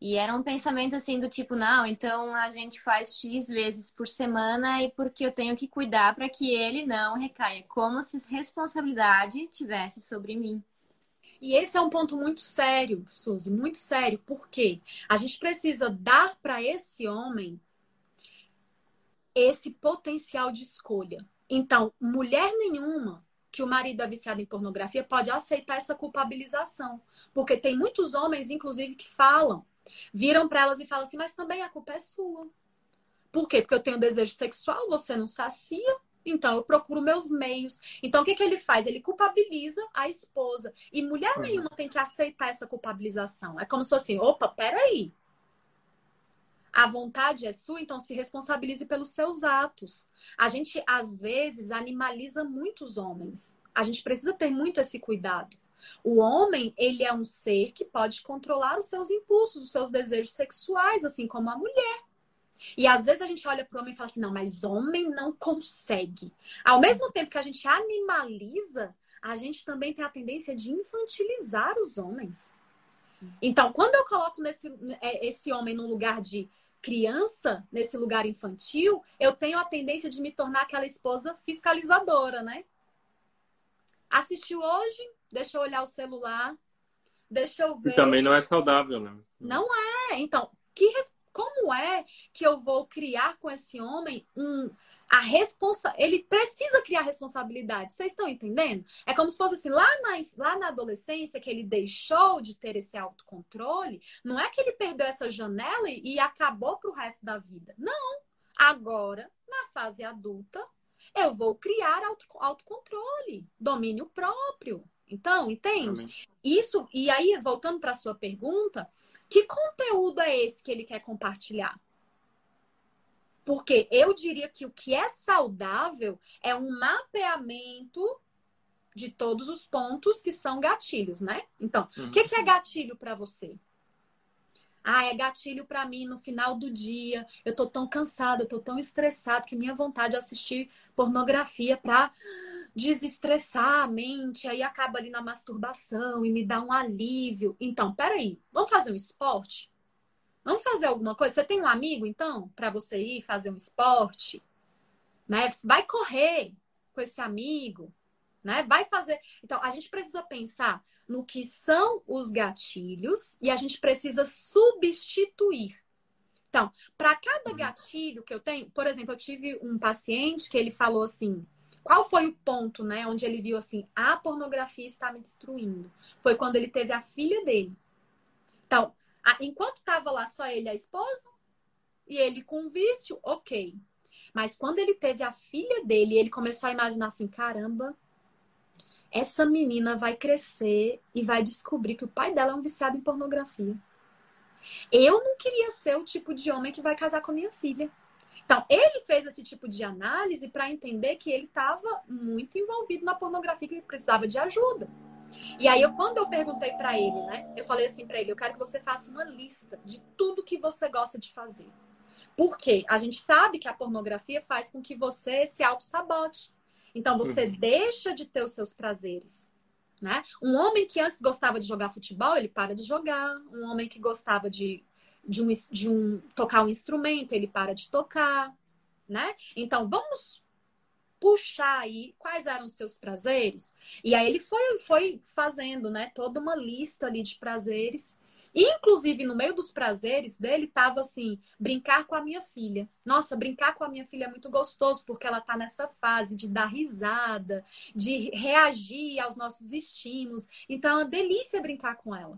E era um pensamento assim do tipo, não, então a gente faz X vezes por semana e porque eu tenho que cuidar para que ele não recaia, como se responsabilidade tivesse sobre mim. E esse é um ponto muito sério, Suzy, muito sério, porque a gente precisa dar para esse homem esse potencial de escolha. Então, mulher nenhuma que o marido é viciado em pornografia pode aceitar essa culpabilização. Porque tem muitos homens, inclusive, que falam, viram para elas e falam assim: mas também a culpa é sua. Por quê? Porque eu tenho desejo sexual, você não sacia, então eu procuro meus meios. Então o que, que ele faz? Ele culpabiliza a esposa. E mulher uhum. nenhuma tem que aceitar essa culpabilização. É como se fosse assim: opa, peraí, a vontade é sua, então se responsabilize pelos seus atos. A gente, às vezes, animaliza muitos homens. A gente precisa ter muito esse cuidado. O homem, ele é um ser que pode controlar os seus impulsos, os seus desejos sexuais, assim como a mulher. E às vezes a gente olha para o homem e fala assim: não, mas homem não consegue. Ao mesmo tempo que a gente animaliza, a gente também tem a tendência de infantilizar os homens. Então, quando eu coloco nesse, é, esse homem num lugar de criança, nesse lugar infantil, eu tenho a tendência de me tornar aquela esposa fiscalizadora, né? Assistiu hoje? Deixa eu olhar o celular. Deixa eu ver. E também não é saudável, né? Não é. Então, que, como é que eu vou criar com esse homem um a responsa ele precisa criar responsabilidade. Vocês estão entendendo? É como se fosse assim, lá na, lá na adolescência que ele deixou de ter esse autocontrole, não é que ele perdeu essa janela e, e acabou pro resto da vida. Não. Agora, na fase adulta, eu vou criar auto, autocontrole, domínio próprio. Então, entende? Isso, e aí, voltando para a sua pergunta, que conteúdo é esse que ele quer compartilhar? Porque eu diria que o que é saudável é um mapeamento de todos os pontos que são gatilhos, né? Então, o uhum. que, que é gatilho para você? Ah, é gatilho para mim no final do dia. Eu tô tão cansada, eu tô tão estressada que minha vontade é assistir pornografia para desestressar a mente, aí acaba ali na masturbação e me dá um alívio. Então, peraí, vamos fazer um esporte? Vamos fazer alguma coisa? Você tem um amigo, então, para você ir fazer um esporte? Né? Vai correr com esse amigo, né? Vai fazer. Então, a gente precisa pensar no que são os gatilhos e a gente precisa substituir. Então, para cada uhum. gatilho que eu tenho, por exemplo, eu tive um paciente que ele falou assim: qual foi o ponto, né, onde ele viu assim, a pornografia está me destruindo? Foi quando ele teve a filha dele. Então, enquanto estava lá só ele e a esposa, e ele com vício, ok. Mas quando ele teve a filha dele, ele começou a imaginar assim: caramba, essa menina vai crescer e vai descobrir que o pai dela é um viciado em pornografia. Eu não queria ser o tipo de homem que vai casar com a minha filha. Então, ele fez esse tipo de análise para entender que ele estava muito envolvido na pornografia, que precisava de ajuda. E aí, eu, quando eu perguntei para ele, né, eu falei assim para ele: eu quero que você faça uma lista de tudo que você gosta de fazer. Porque a gente sabe que a pornografia faz com que você se auto-sabote. Então, você uhum. deixa de ter os seus prazeres. Né? Um homem que antes gostava de jogar futebol, ele para de jogar. Um homem que gostava de, de, um, de um, tocar um instrumento, ele para de tocar. Né? Então, vamos puxar aí quais eram os seus prazeres. E aí ele foi, foi fazendo, né, toda uma lista ali de prazeres. Inclusive, no meio dos prazeres dele, tava assim, brincar com a minha filha. Nossa, brincar com a minha filha é muito gostoso, porque ela tá nessa fase de dar risada, de reagir aos nossos estímulos. Então, é uma delícia brincar com ela.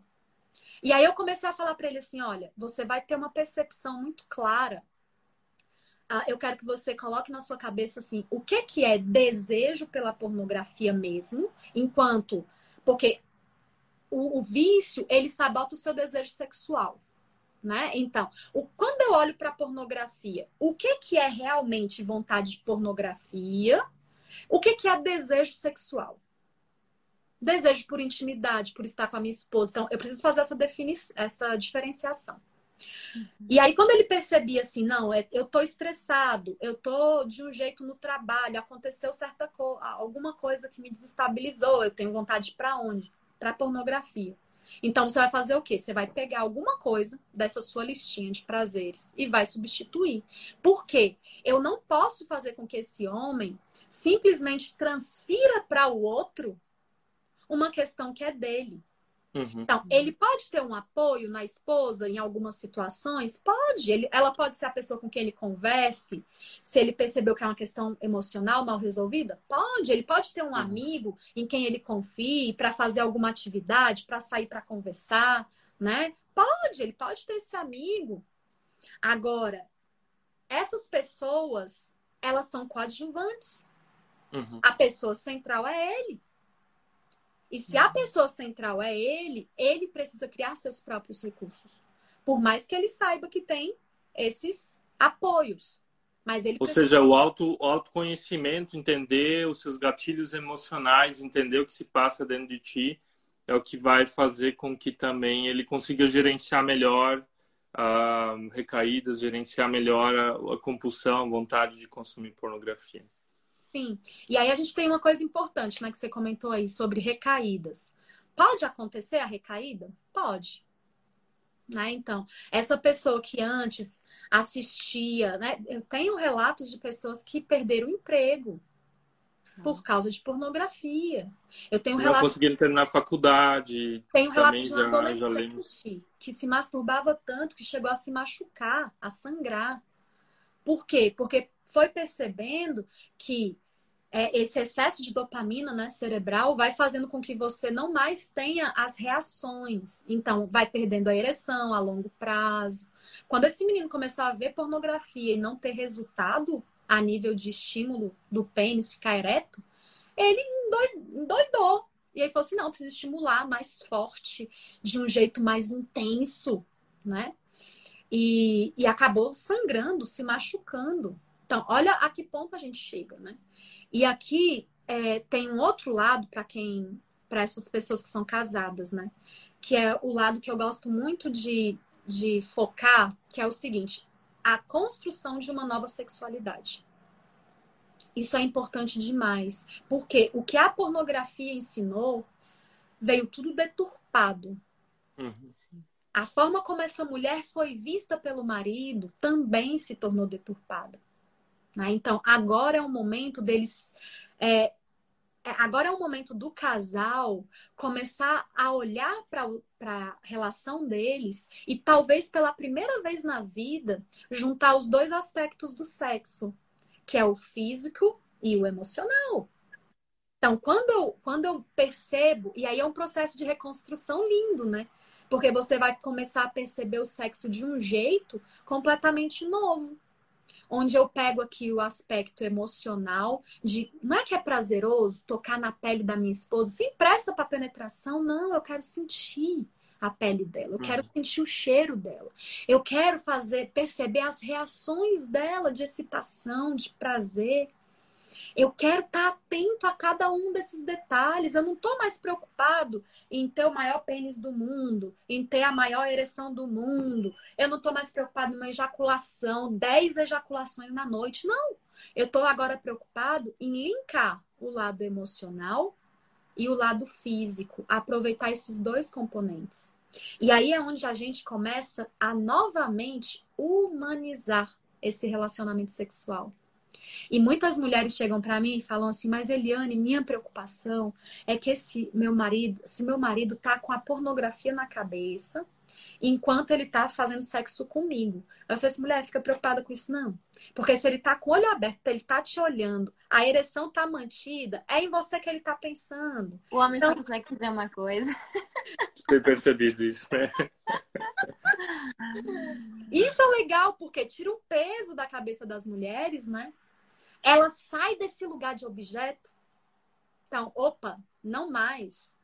E aí eu comecei a falar para ele assim: olha, você vai ter uma percepção muito clara. Ah, eu quero que você coloque na sua cabeça assim, o que que é desejo pela pornografia mesmo, enquanto porque o, o vício, ele sabota o seu desejo sexual. Né? Então, o, quando eu olho para pornografia, o que, que é realmente vontade de pornografia? O que, que é desejo sexual? Desejo por intimidade, por estar com a minha esposa. Então, eu preciso fazer essa, essa diferenciação. Uhum. E aí, quando ele percebia assim, não, é, eu tô estressado, eu tô de um jeito no trabalho, aconteceu certa co alguma coisa que me desestabilizou, eu tenho vontade para onde? para pornografia. Então você vai fazer o quê? Você vai pegar alguma coisa dessa sua listinha de prazeres e vai substituir. Por quê? Eu não posso fazer com que esse homem simplesmente transfira para o outro uma questão que é dele. Uhum. Então, ele pode ter um apoio na esposa em algumas situações? Pode. Ele, ela pode ser a pessoa com quem ele converse. Se ele percebeu que é uma questão emocional mal resolvida? Pode. Ele pode ter um uhum. amigo em quem ele confie para fazer alguma atividade, para sair para conversar, né? Pode. Ele pode ter esse amigo. Agora, essas pessoas, elas são coadjuvantes. Uhum. A pessoa central é ele. E se a pessoa central é ele, ele precisa criar seus próprios recursos. Por mais que ele saiba que tem esses apoios. Mas ele Ou precisa... seja, o auto, autoconhecimento, entender os seus gatilhos emocionais, entender o que se passa dentro de ti, é o que vai fazer com que também ele consiga gerenciar melhor uh, recaídas, gerenciar melhor a, a compulsão, a vontade de consumir pornografia. Sim. E aí a gente tem uma coisa importante, né, que você comentou aí sobre recaídas. Pode acontecer a recaída? Pode. Né? Então, essa pessoa que antes assistia, né? Eu tenho relatos de pessoas que perderam o emprego por causa de pornografia. Eu tenho relatos. Não conseguiram terminar a faculdade. Tenho relatos de um adolescente que se masturbava tanto que chegou a se machucar, a sangrar. Por quê? Porque foi percebendo que é, esse excesso de dopamina né, cerebral vai fazendo com que você não mais tenha as reações. Então, vai perdendo a ereção a longo prazo. Quando esse menino começou a ver pornografia e não ter resultado a nível de estímulo do pênis ficar ereto, ele endoidou. E aí falou assim: não, precisa estimular mais forte, de um jeito mais intenso, né? E, e acabou sangrando, se machucando. Então, olha a que ponto a gente chega, né? E aqui é, tem um outro lado para quem, para essas pessoas que são casadas, né? Que é o lado que eu gosto muito de, de focar, que é o seguinte: a construção de uma nova sexualidade. Isso é importante demais, porque o que a pornografia ensinou veio tudo deturpado. Uhum. A forma como essa mulher foi vista pelo marido também se tornou deturpada. Né? Então, agora é o momento deles. É, é agora é o momento do casal começar a olhar para a relação deles e talvez pela primeira vez na vida juntar os dois aspectos do sexo, que é o físico e o emocional. Então, quando eu, quando eu percebo, e aí é um processo de reconstrução lindo, né? Porque você vai começar a perceber o sexo de um jeito completamente novo onde eu pego aqui o aspecto emocional de não é que é prazeroso tocar na pele da minha esposa sem pressa para penetração, não, eu quero sentir a pele dela, eu quero uhum. sentir o cheiro dela, eu quero fazer perceber as reações dela de excitação, de prazer. Eu quero estar atento a cada um desses detalhes. Eu não estou mais preocupado em ter o maior pênis do mundo, em ter a maior ereção do mundo. Eu não estou mais preocupado numa ejaculação, 10 ejaculações na noite. Não. Eu estou agora preocupado em linkar o lado emocional e o lado físico, aproveitar esses dois componentes. E aí é onde a gente começa a novamente humanizar esse relacionamento sexual. E muitas mulheres chegam para mim e falam assim: "Mas Eliane, minha preocupação é que esse meu marido, se meu marido tá com a pornografia na cabeça, enquanto ele tá fazendo sexo comigo. Eu falei assim, mulher, fica preocupada com isso, não. Porque se ele tá com o olho aberto, ele tá te olhando, a ereção tá mantida, é em você que ele tá pensando. O homem então... só consegue fazer uma coisa. Ter percebido isso, né? Isso é legal, porque tira o peso da cabeça das mulheres, né? Ela sai desse lugar de objeto. Então, opa, não mais.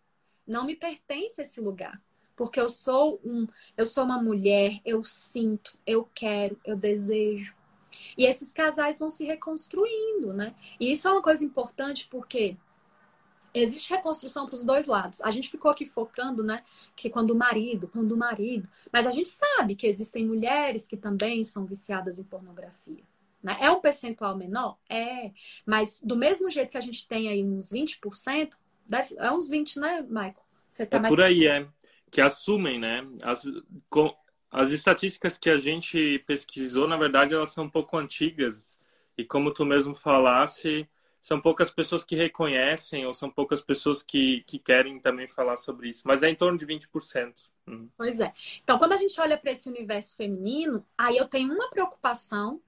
Não me pertence esse lugar porque eu sou um, eu sou uma mulher, eu sinto, eu quero, eu desejo. E esses casais vão se reconstruindo, né? E isso é uma coisa importante porque existe reconstrução para os dois lados. A gente ficou aqui focando, né, que quando o marido, quando o marido, mas a gente sabe que existem mulheres que também são viciadas em pornografia. Né? É um percentual menor? É. Mas do mesmo jeito que a gente tem aí uns 20%, deve, é uns 20, né, Michael? Você tá é mais... por aí, é que assumem, né? As, com, as estatísticas que a gente pesquisou, na verdade, elas são um pouco antigas. E como tu mesmo falasse, são poucas pessoas que reconhecem ou são poucas pessoas que, que querem também falar sobre isso. Mas é em torno de 20%. Hum. Pois é. Então, quando a gente olha para esse universo feminino, aí eu tenho uma preocupação,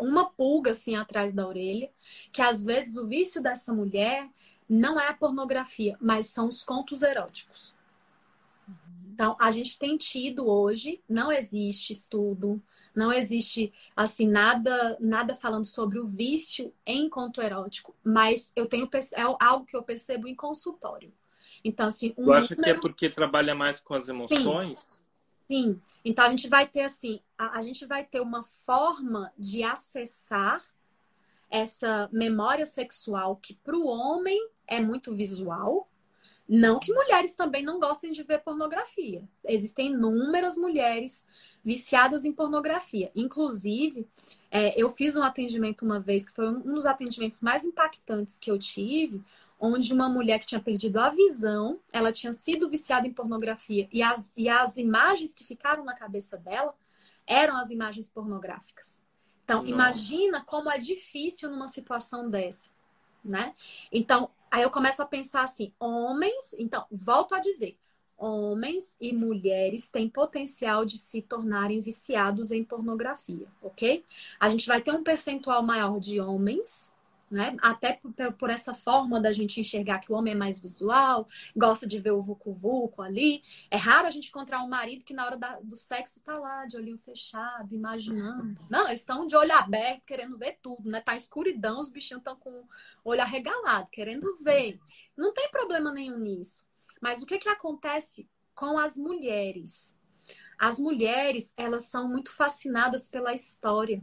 uma pulga assim atrás da orelha, que às vezes o vício dessa mulher não é a pornografia, mas são os contos eróticos. Então, a gente tem tido hoje, não existe estudo, não existe assim nada nada falando sobre o vício em conto erótico, mas eu tenho é algo que eu percebo em consultório. Então, assim, um Eu acho número... que é porque trabalha mais com as emoções? Sim. Sim. Então a gente vai ter assim, a, a gente vai ter uma forma de acessar essa memória sexual que para o homem é muito visual, não que mulheres também não gostem de ver pornografia. Existem inúmeras mulheres viciadas em pornografia. Inclusive, é, eu fiz um atendimento uma vez, que foi um dos atendimentos mais impactantes que eu tive, onde uma mulher que tinha perdido a visão, ela tinha sido viciada em pornografia, e as, e as imagens que ficaram na cabeça dela eram as imagens pornográficas. Então, Nossa. imagina como é difícil numa situação dessa, né? Então, Aí eu começo a pensar assim: homens, então, volto a dizer, homens e mulheres têm potencial de se tornarem viciados em pornografia, ok? A gente vai ter um percentual maior de homens né? Até por, essa forma da gente enxergar que o homem é mais visual, gosta de ver o vucu-vucu ali. É raro a gente encontrar um marido que na hora da, do sexo tá lá, de olhinho fechado, imaginando. Não, eles estão de olho aberto, querendo ver tudo, né? Tá escuridão, os bichinhos estão com o olho arregalado, querendo ver. Não tem problema nenhum nisso. Mas o que que acontece com as mulheres? As mulheres, elas são muito fascinadas pela história.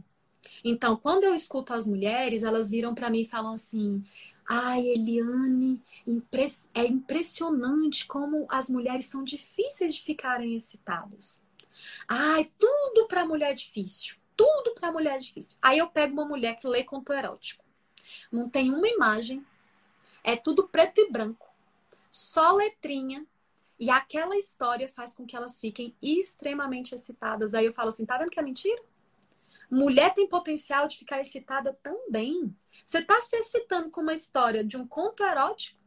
Então, quando eu escuto as mulheres, elas viram para mim e falam assim: Ai, Eliane, é impressionante como as mulheres são difíceis de ficarem excitadas. Ai, tudo para mulher é difícil. Tudo para mulher é difícil. Aí eu pego uma mulher que lê conto erótico. Não tem uma imagem, é tudo preto e branco, só letrinha. E aquela história faz com que elas fiquem extremamente excitadas. Aí eu falo assim: tá vendo que é mentira? Mulher tem potencial de ficar excitada também. Você está se excitando com uma história de um conto erótico.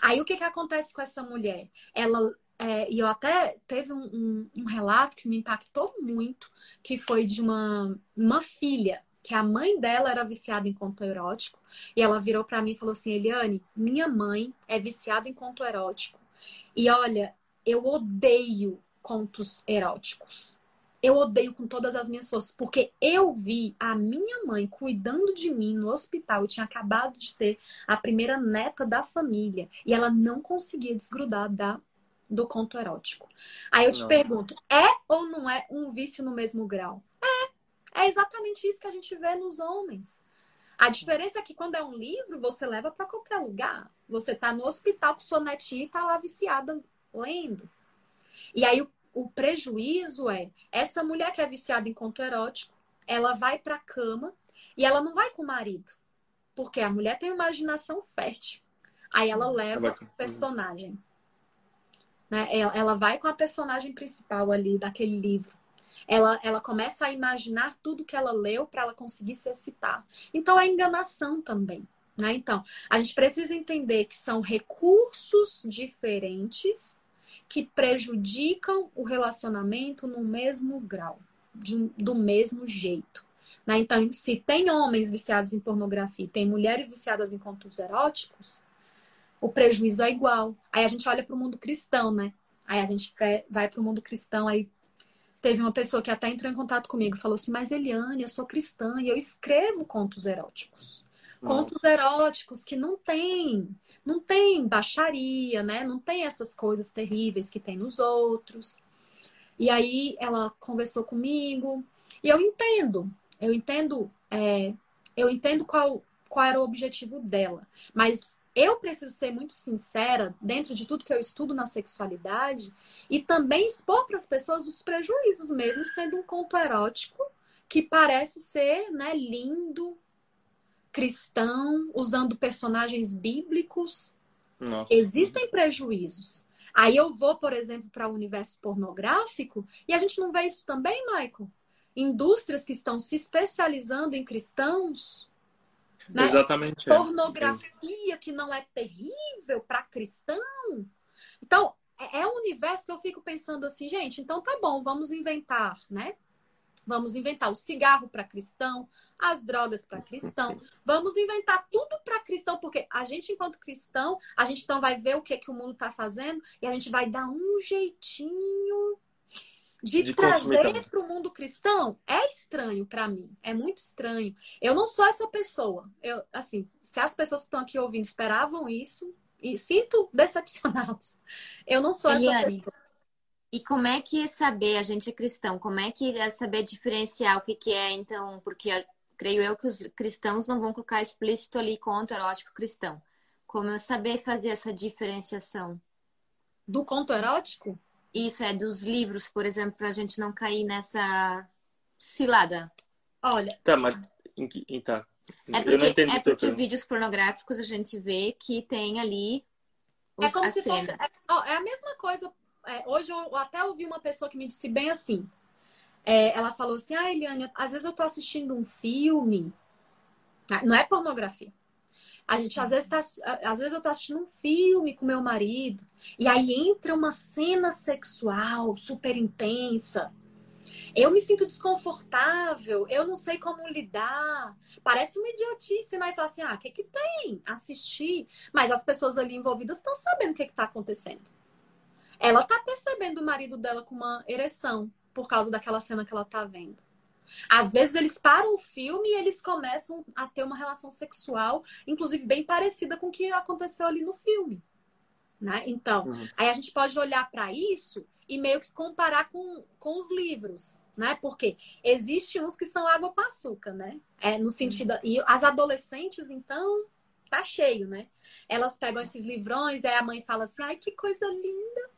Aí o que, que acontece com essa mulher? Ela é, e eu até teve um, um, um, relato que me impactou muito, que foi de uma, uma filha, que a mãe dela era viciada em conto erótico, e ela virou para mim e falou assim: Eliane, minha mãe é viciada em conto erótico. E olha, eu odeio contos eróticos eu odeio com todas as minhas forças, porque eu vi a minha mãe cuidando de mim no hospital. Eu tinha acabado de ter a primeira neta da família e ela não conseguia desgrudar da, do conto erótico. Aí eu te não. pergunto: é ou não é um vício no mesmo grau? É, é exatamente isso que a gente vê nos homens. A diferença é que quando é um livro, você leva para qualquer lugar. Você tá no hospital com sua netinha e tá lá viciada lendo. E aí o o prejuízo é essa mulher que é viciada em conto erótico, ela vai para a cama e ela não vai com o marido, porque a mulher tem imaginação fértil. Aí ela hum, leva o personagem. Né? Ela, ela vai com a personagem principal ali daquele livro. Ela, ela começa a imaginar tudo que ela leu para ela conseguir se excitar. Então é enganação também. Né? Então, a gente precisa entender que são recursos diferentes que prejudicam o relacionamento no mesmo grau, de, do mesmo jeito. Né? Então, se tem homens viciados em pornografia, tem mulheres viciadas em contos eróticos, o prejuízo é igual. Aí a gente olha para o mundo cristão, né? Aí a gente vai para o mundo cristão, aí teve uma pessoa que até entrou em contato comigo e falou assim: Mas Eliane, eu sou cristã e eu escrevo contos eróticos. Nossa. Contos eróticos que não tem, não tem baixaria, né? Não tem essas coisas terríveis que tem nos outros. E aí ela conversou comigo e eu entendo, eu entendo, é, eu entendo qual, qual era o objetivo dela. Mas eu preciso ser muito sincera dentro de tudo que eu estudo na sexualidade e também expor para as pessoas os prejuízos, mesmo sendo um conto erótico que parece ser né, lindo, cristão, usando personagens bíblicos. Nossa. Existem prejuízos. Aí eu vou, por exemplo, para o universo pornográfico e a gente não vê isso também, Michael? Indústrias que estão se especializando em cristãos né? Exatamente. É. Pornografia é. que não é terrível para cristão. Então, é, é um universo que eu fico pensando assim, gente, então tá bom, vamos inventar, né? Vamos inventar o cigarro para cristão, as drogas para cristão. Vamos inventar tudo para cristão, porque a gente, enquanto cristão, a gente então vai ver o que, que o mundo está fazendo e a gente vai dar um jeitinho de, de trazer para o mundo cristão é estranho para mim, é muito estranho. Eu não sou essa pessoa. Eu, assim, se as pessoas que estão aqui ouvindo esperavam isso, e sinto decepcionados. Eu não sou Eliane, essa pessoa. E como é que é saber, a gente é cristão, como é que é saber diferenciar o que, que é, então, porque creio eu que os cristãos não vão colocar explícito ali conto erótico cristão. Como eu saber fazer essa diferenciação? Do conto erótico? Isso é dos livros, por exemplo, para a gente não cair nessa cilada. Olha. Tá, mas então. É porque, é porque vídeos pornográficos a gente vê que tem ali os, é como se cena. fosse. É, ó, é, a mesma coisa. É, hoje eu até ouvi uma pessoa que me disse bem assim. É, ela falou assim: Ah, Eliane, às vezes eu tô assistindo um filme. Ah, não é pornografia. A gente às vezes tá, às vezes eu tô assistindo um filme com meu marido e aí entra uma cena sexual super intensa. Eu me sinto desconfortável, eu não sei como lidar. Parece uma idiotice, né? E assim: ah, o que, que tem? Assistir. Mas as pessoas ali envolvidas estão sabendo o que está acontecendo. Ela está percebendo o marido dela com uma ereção por causa daquela cena que ela está vendo. Às vezes eles param o filme e eles começam a ter uma relação sexual, inclusive bem parecida com o que aconteceu ali no filme. Né? Então, uhum. aí a gente pode olhar para isso e meio que comparar com, com os livros, né? Porque existe uns que são água com açúcar, né? É, no sentido. E as adolescentes, então, tá cheio, né? Elas pegam esses livrões, aí a mãe fala assim: ai, que coisa linda!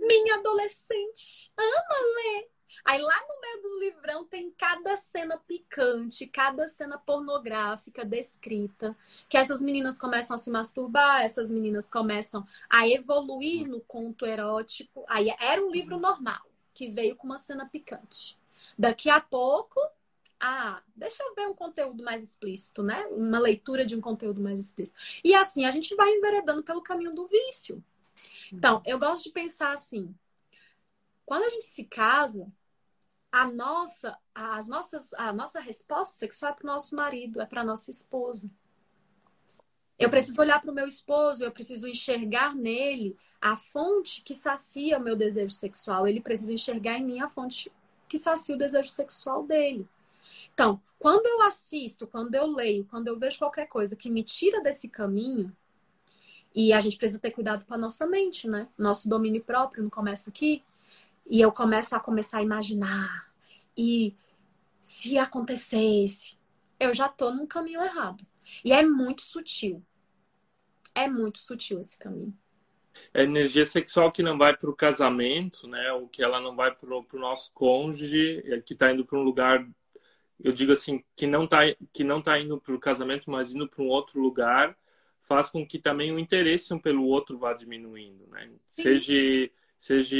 Minha adolescente ama ler. Aí lá no meio do livrão tem cada cena picante, cada cena pornográfica descrita, que essas meninas começam a se masturbar, essas meninas começam a evoluir no conto erótico. Aí era um livro normal, que veio com uma cena picante. Daqui a pouco, ah, deixa eu ver um conteúdo mais explícito, né? Uma leitura de um conteúdo mais explícito. E assim a gente vai enveredando pelo caminho do vício. Então, eu gosto de pensar assim: quando a gente se casa, a nossa, as nossas, a nossa resposta sexual é para o nosso marido, é para nossa esposa. Eu preciso olhar para o meu esposo, eu preciso enxergar nele a fonte que sacia o meu desejo sexual. Ele precisa enxergar em mim a fonte que sacia o desejo sexual dele. Então, quando eu assisto, quando eu leio, quando eu vejo qualquer coisa que me tira desse caminho, e a gente precisa ter cuidado com a nossa mente, né? Nosso domínio próprio não começa aqui. E eu começo a começar a imaginar. E se acontecesse, eu já tô num caminho errado. E é muito sutil. É muito sutil esse caminho. É energia sexual que não vai para o casamento, né? O que ela não vai para o nosso cônjuge, é que está indo para um lugar, eu digo assim, que não está que não tá indo para o casamento, mas indo para um outro lugar, faz com que também o interesse um pelo outro vá diminuindo, né? Seja seja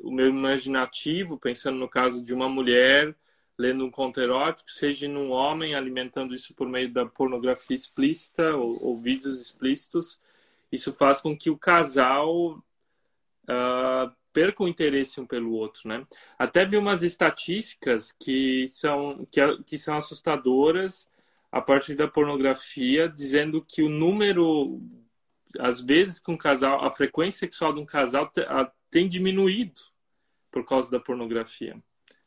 o meu imaginativo, pensando no caso de uma mulher lendo um conto erótico, seja num homem alimentando isso por meio da pornografia explícita ou, ou vídeos explícitos, isso faz com que o casal uh, percam interesse um pelo outro, né? Até vi umas estatísticas que são, que, que são assustadoras a partir da pornografia, dizendo que o número, às vezes, que um casal, a frequência sexual de um casal tem diminuído por causa da pornografia.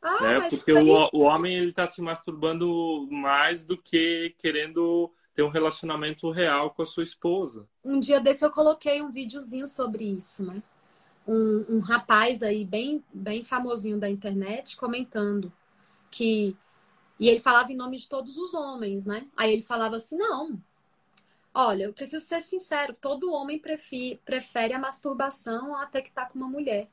Ah, né? Porque aí... o, o homem ele está se masturbando mais do que querendo ter um relacionamento real com a sua esposa. Um dia desse eu coloquei um videozinho sobre isso, né? Um, um rapaz aí bem, bem famosinho da internet comentando que e ele falava em nome de todos os homens, né? Aí ele falava assim: não, olha, eu preciso ser sincero, todo homem prefere, prefere a masturbação a ter que estar com uma mulher.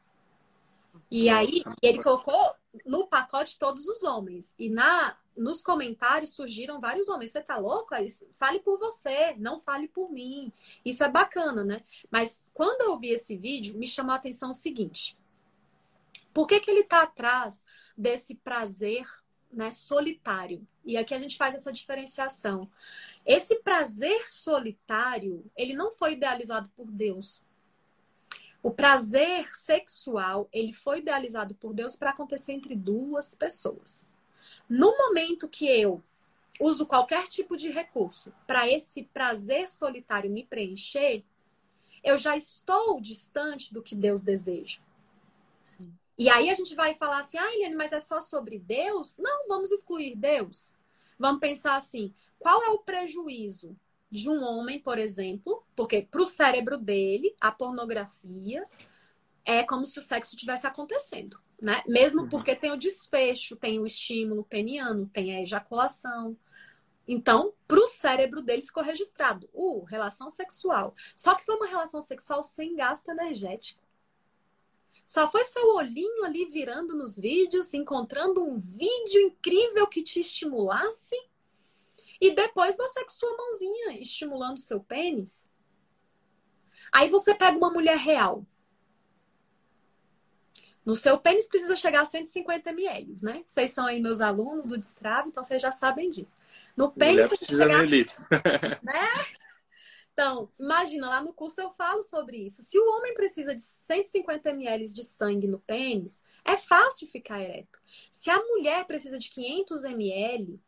E Nossa. aí ele colocou no pacote todos os homens. E na nos comentários surgiram vários homens. Você tá louco? Fale por você, não fale por mim. Isso é bacana, né? Mas quando eu vi esse vídeo, me chamou a atenção o seguinte. Por que, que ele tá atrás desse prazer né, solitário? E aqui a gente faz essa diferenciação. Esse prazer solitário, ele não foi idealizado por Deus. O prazer sexual, ele foi idealizado por Deus para acontecer entre duas pessoas. No momento que eu uso qualquer tipo de recurso para esse prazer solitário me preencher, eu já estou distante do que Deus deseja. E aí a gente vai falar assim, ah, Eliane, mas é só sobre Deus? Não, vamos excluir Deus. Vamos pensar assim, qual é o prejuízo de um homem, por exemplo, porque para o cérebro dele, a pornografia é como se o sexo estivesse acontecendo, né? Mesmo uhum. porque tem o desfecho, tem o estímulo peniano, tem a ejaculação. Então, para o cérebro dele ficou registrado, uh, relação sexual. Só que foi uma relação sexual sem gasto energético. Só foi seu olhinho ali virando nos vídeos, encontrando um vídeo incrível que te estimulasse e depois você com sua mãozinha estimulando o seu pênis. Aí você pega uma mulher real. No seu pênis precisa chegar a 150 ml, né? Vocês são aí meus alunos do Destrave, então vocês já sabem disso. No pênis precisa chegar... né? Então, imagina, lá no curso eu falo sobre isso. Se o homem precisa de 150 ml de sangue no pênis, é fácil ficar ereto. Se a mulher precisa de 500 ml,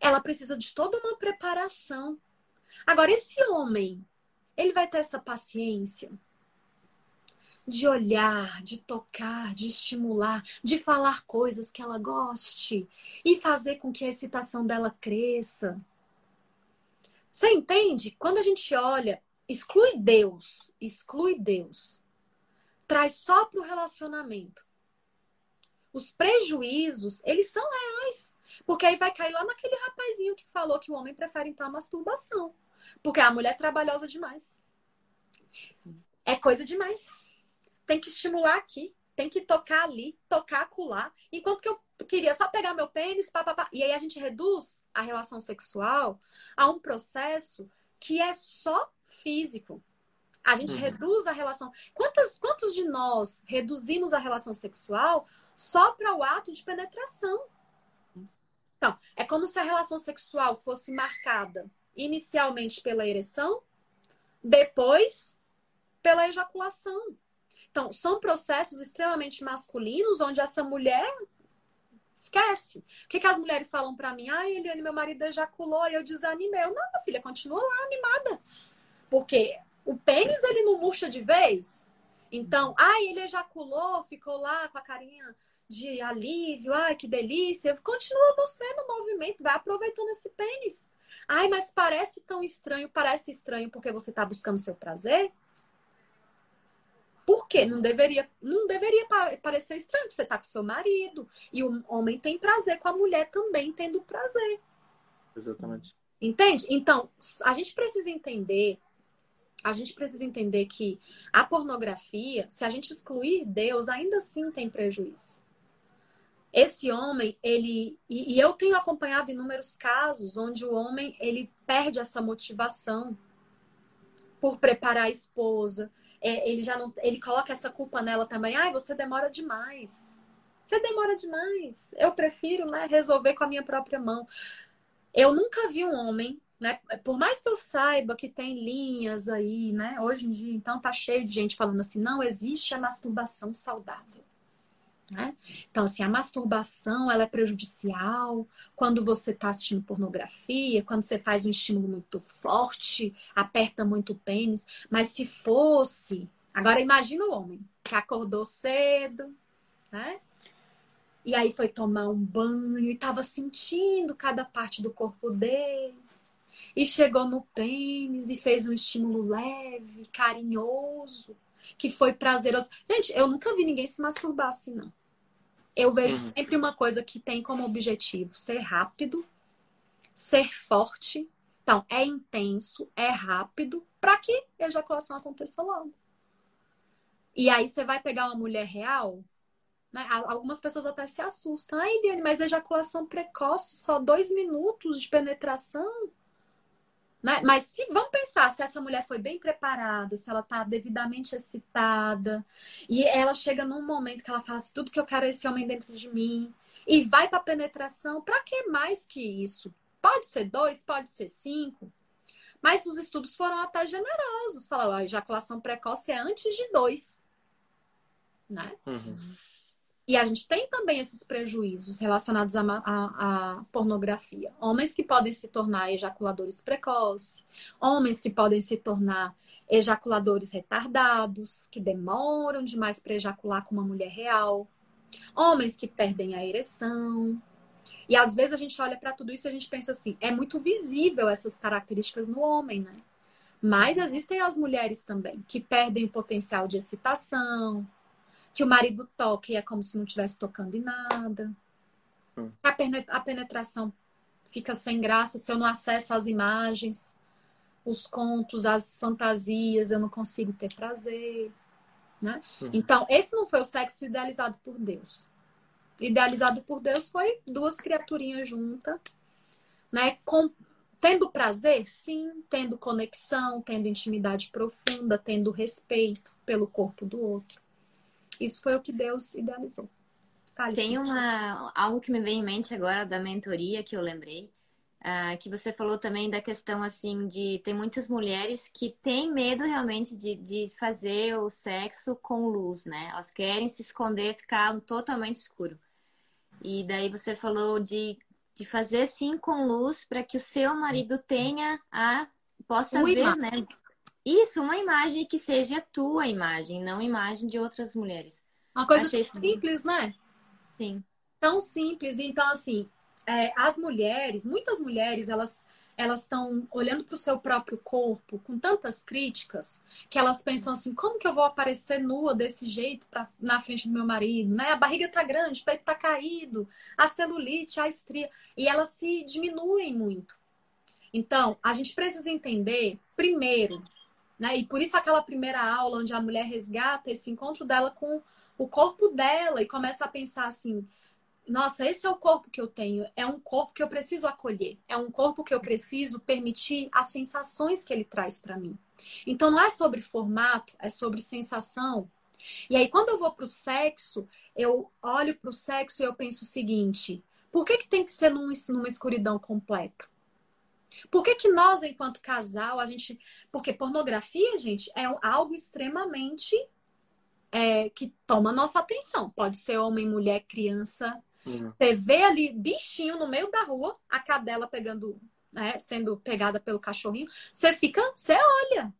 ela precisa de toda uma preparação. Agora, esse homem, ele vai ter essa paciência de olhar, de tocar, de estimular, de falar coisas que ela goste e fazer com que a excitação dela cresça. Você entende? Quando a gente olha, exclui Deus, exclui Deus, traz só para o relacionamento. Os prejuízos, eles são reais. Porque aí vai cair lá naquele rapazinho que falou que o homem prefere então a masturbação. Porque a mulher é trabalhosa demais. É coisa demais. Tem que estimular aqui, tem que tocar ali, tocar acular. Enquanto que eu queria só pegar meu pênis, papapá. E aí a gente reduz a relação sexual a um processo que é só físico. A gente uhum. reduz a relação. Quantos, quantos de nós reduzimos a relação sexual só para o ato de penetração? Então, é como se a relação sexual fosse marcada inicialmente pela ereção, depois pela ejaculação. Então, são processos extremamente masculinos onde essa mulher esquece. O que, que as mulheres falam para mim? Ai, Eliane, meu marido ejaculou e eu desanimei. Eu, não, filha, continua lá animada. Porque o pênis, ele não murcha de vez. Então, ai, ele ejaculou, ficou lá com a carinha de alívio, ai que delícia. Continua você no movimento, vai aproveitando esse pênis. Ai, mas parece tão estranho, parece estranho porque você está buscando seu prazer? Por quê? Não deveria, não deveria parecer estranho, você está com seu marido e o homem tem prazer com a mulher também tendo prazer. Exatamente. Entende? Então, a gente precisa entender a gente precisa entender que a pornografia, se a gente excluir Deus, ainda assim tem prejuízo esse homem, ele e, e, eu tenho acompanhado inúmeros casos onde o homem ele perde essa motivação por preparar a esposa. É, ele já não, ele coloca essa culpa nela também. Ai, você demora demais. Você demora demais. Eu prefiro, né, resolver com a minha própria mão. Eu nunca vi um homem né? Por mais que eu saiba que tem linhas aí, né? Hoje em dia, então, tá cheio de gente falando assim, não existe a masturbação saudável. Né? Então, assim, a masturbação ela é prejudicial quando você está assistindo pornografia, quando você faz um estímulo muito forte, aperta muito o pênis. Mas se fosse. Agora, imagina o homem que acordou cedo, né? E aí foi tomar um banho e estava sentindo cada parte do corpo dele. E chegou no pênis e fez um estímulo leve, carinhoso, que foi prazeroso. Gente, eu nunca vi ninguém se masturbar assim, não. Eu vejo uhum. sempre uma coisa que tem como objetivo ser rápido, ser forte. Então, é intenso, é rápido, para que a ejaculação aconteça logo. E aí você vai pegar uma mulher real, né? Algumas pessoas até se assustam. Ai, Diane, mas ejaculação precoce, só dois minutos de penetração. Né? Mas se vamos pensar se essa mulher foi bem preparada, se ela está devidamente excitada, e ela chega num momento que ela fala assim, tudo que eu quero é esse homem dentro de mim, e vai para penetração, para que mais que isso? Pode ser dois, pode ser cinco, mas os estudos foram até generosos. Falaram, a ejaculação precoce é antes de dois. Né? Uhum. E a gente tem também esses prejuízos relacionados à, pornografia. Homens que podem se tornar ejaculadores precoces, homens que podem se tornar ejaculadores retardados, que demoram demais para ejacular com uma mulher real, homens que perdem a ereção. E às vezes a gente olha para tudo isso e a gente pensa assim: é muito visível essas características no homem, né? Mas existem as mulheres também que perdem o potencial de excitação, que o marido toque e é como se não estivesse tocando em nada. Hum. A penetração fica sem graça se eu não acesso às imagens, os contos, as fantasias, eu não consigo ter prazer. Né? Uhum. Então, esse não foi o sexo idealizado por Deus. Idealizado por Deus foi duas criaturinhas juntas, né? Com, tendo prazer, sim, tendo conexão, tendo intimidade profunda, tendo respeito pelo corpo do outro. Isso foi o que Deus idealizou. Tem uma, algo que me vem em mente agora da mentoria que eu lembrei. Uh, que você falou também da questão assim de tem muitas mulheres que têm medo realmente de, de fazer o sexo com luz, né? Elas querem se esconder, ficar totalmente escuro. E daí você falou de, de fazer sim com luz para que o seu marido tenha a possa ver, né? Isso, uma imagem que seja a tua imagem, não imagem de outras mulheres. Uma coisa Achei simples, né? Sim. Tão simples. Então, assim, é, as mulheres, muitas mulheres, elas elas estão olhando para o seu próprio corpo com tantas críticas que elas pensam assim: como que eu vou aparecer nua desse jeito pra, na frente do meu marido? Né? A barriga tá grande, o peito tá caído, a celulite, a estria. E elas se diminuem muito. Então, a gente precisa entender, primeiro, né? E por isso aquela primeira aula onde a mulher resgata esse encontro dela com o corpo dela e começa a pensar assim: nossa, esse é o corpo que eu tenho, é um corpo que eu preciso acolher, é um corpo que eu preciso permitir as sensações que ele traz para mim. Então não é sobre formato, é sobre sensação. E aí quando eu vou para o sexo, eu olho para o sexo e eu penso o seguinte: por que, que tem que ser num, numa escuridão completa? Por que, que nós, enquanto casal, a gente. Porque pornografia, gente, é algo extremamente é, que toma nossa atenção. Pode ser homem, mulher, criança. Uhum. Você vê ali bichinho no meio da rua, a cadela pegando, né, sendo pegada pelo cachorrinho. Você fica, você olha,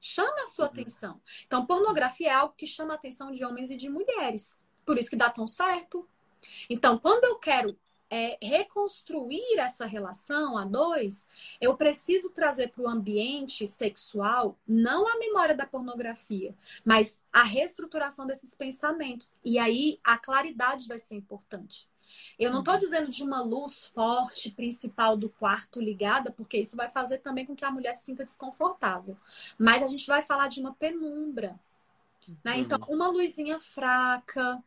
chama a sua uhum. atenção. Então, pornografia é algo que chama a atenção de homens e de mulheres. Por isso que dá tão certo. Então, quando eu quero é, reconstruir essa relação a dois, eu preciso trazer para o ambiente sexual não a memória da pornografia, mas a reestruturação desses pensamentos. E aí a claridade vai ser importante. Eu não estou uhum. dizendo de uma luz forte principal do quarto ligada, porque isso vai fazer também com que a mulher se sinta desconfortável. Mas a gente vai falar de uma penumbra. Né? Então, uhum. uma luzinha fraca,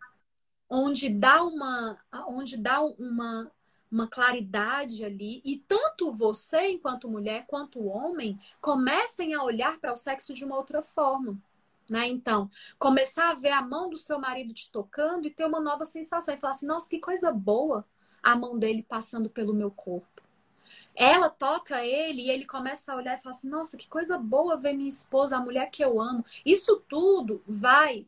onde dá uma, onde dá uma, uma claridade ali e tanto você enquanto mulher quanto homem comecem a olhar para o sexo de uma outra forma. Né? Então, começar a ver a mão do seu marido te tocando e ter uma nova sensação e falar assim: nossa, que coisa boa a mão dele passando pelo meu corpo. Ela toca ele e ele começa a olhar e fala assim: Nossa, que coisa boa ver minha esposa, a mulher que eu amo. Isso tudo vai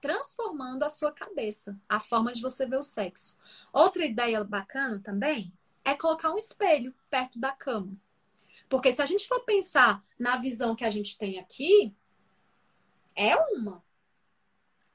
transformando a sua cabeça, a forma de você ver o sexo. Outra ideia bacana também é colocar um espelho perto da cama. Porque se a gente for pensar na visão que a gente tem aqui, é uma.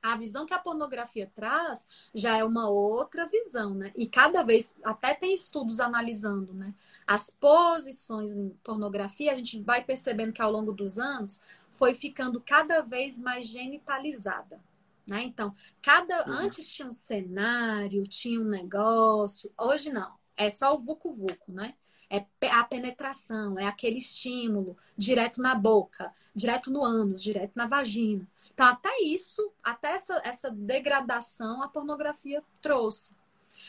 A visão que a pornografia traz já é uma outra visão, né? E cada vez, até tem estudos analisando, né? As posições em pornografia, a gente vai percebendo que ao longo dos anos foi ficando cada vez mais genitalizada. Né? Então, cada uhum. antes tinha um cenário, tinha um negócio, hoje não. É só o vucu vucu, né? É a penetração, é aquele estímulo direto na boca, direto no ânus, direto na vagina. Então, até isso, até essa, essa degradação a pornografia trouxe.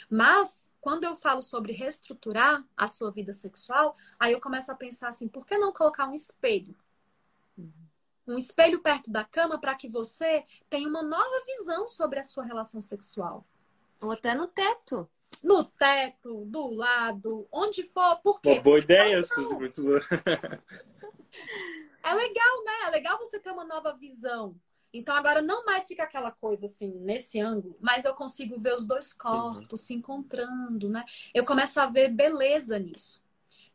Mas, quando eu falo sobre reestruturar a sua vida sexual, aí eu começo a pensar assim: por que não colocar um espelho? Um espelho perto da cama para que você tenha uma nova visão sobre a sua relação sexual. Ou até no teto no teto, do lado, onde for. Por quê? Uma boa ideia, Suzy, muito É legal, né? É legal você ter uma nova visão. Então agora não mais fica aquela coisa assim, nesse ângulo, mas eu consigo ver os dois corpos uhum. se encontrando, né? Eu começo a ver beleza nisso.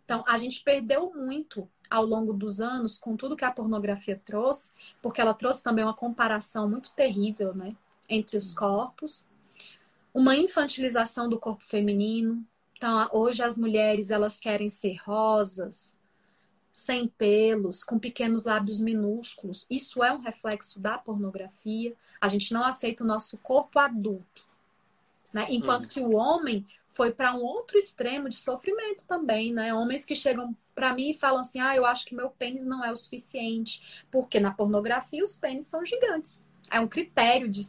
Então a gente perdeu muito ao longo dos anos com tudo que a pornografia trouxe, porque ela trouxe também uma comparação muito terrível, né? Entre os corpos uma infantilização do corpo feminino. Então, hoje as mulheres elas querem ser rosas, sem pelos, com pequenos lábios minúsculos. Isso é um reflexo da pornografia. A gente não aceita o nosso corpo adulto. Né? Enquanto hum. que o homem foi para um outro extremo de sofrimento também, né? Homens que chegam para mim e falam assim: "Ah, eu acho que meu pênis não é o suficiente", porque na pornografia os pênis são gigantes. É um critério de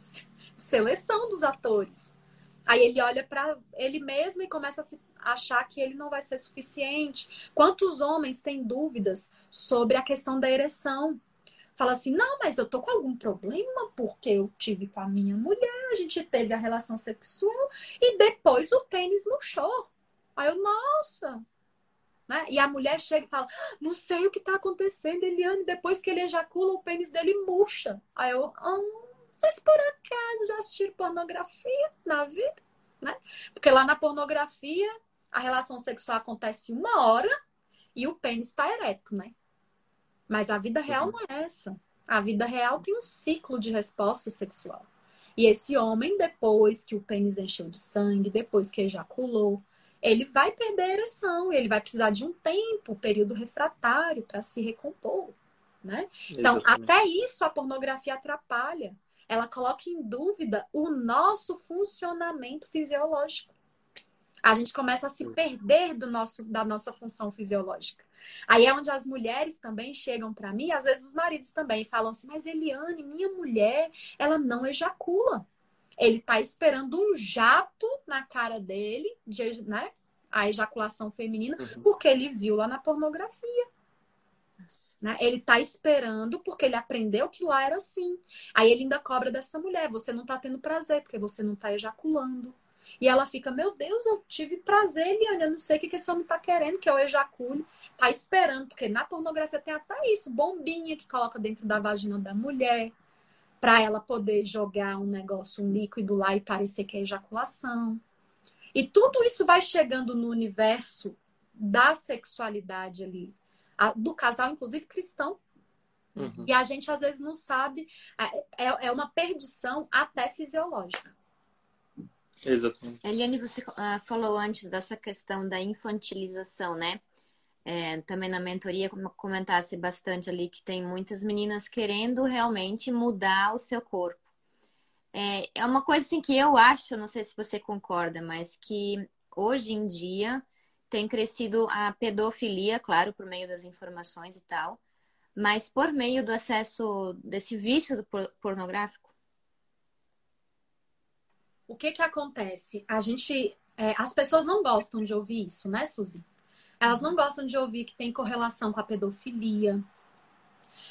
seleção dos atores. Aí ele olha para ele mesmo e começa a se achar que ele não vai ser suficiente. Quantos homens têm dúvidas sobre a questão da ereção? Fala assim: não, mas eu tô com algum problema porque eu tive com a minha mulher, a gente teve a relação sexual e depois o pênis murchou. Aí eu, nossa! Né? E a mulher chega e fala: não sei o que tá acontecendo, Eliane. Depois que ele ejacula, o pênis dele murcha. Aí eu, ah, vocês por acaso já assistiram pornografia na vida? Né? Porque lá na pornografia a relação sexual acontece uma hora e o pênis está ereto, né? Mas a vida real não é essa. A vida real tem um ciclo de resposta sexual. E esse homem, depois que o pênis encheu de sangue, depois que ejaculou, ele vai perder a ereção, ele vai precisar de um tempo, período refratário, para se recompor. Né? Então, Exatamente. até isso a pornografia atrapalha ela coloca em dúvida o nosso funcionamento fisiológico. A gente começa a se perder do nosso, da nossa função fisiológica. Aí é onde as mulheres também chegam para mim, às vezes os maridos também falam assim: Mas Eliane, minha mulher, ela não ejacula. Ele está esperando um jato na cara dele, de, né? A ejaculação feminina, uhum. porque ele viu lá na pornografia. Né? Ele tá esperando porque ele aprendeu que lá era assim. Aí ele ainda cobra dessa mulher: você não tá tendo prazer porque você não tá ejaculando. E ela fica: meu Deus, eu tive prazer, Eliane, eu não sei o que esse homem tá querendo que eu ejacule. Tá esperando, porque na pornografia tem até isso: bombinha que coloca dentro da vagina da mulher para ela poder jogar um negócio, um líquido lá e parecer que é ejaculação. E tudo isso vai chegando no universo da sexualidade ali, do casal, inclusive cristão. Uhum. E a gente às vezes não sabe, é, é, é uma perdição até fisiológica. Exatamente. Eliane, você uh, falou antes dessa questão da infantilização, né? É, também na mentoria comentasse bastante ali que tem muitas meninas querendo realmente mudar o seu corpo. É, é uma coisa assim que eu acho, não sei se você concorda, mas que hoje em dia tem crescido a pedofilia, claro, por meio das informações e tal, mas por meio do acesso desse vício pornográfico? O que que acontece? A gente, é, as pessoas não gostam de ouvir isso, né, Suzy? Elas não gostam de ouvir que tem correlação com a pedofilia.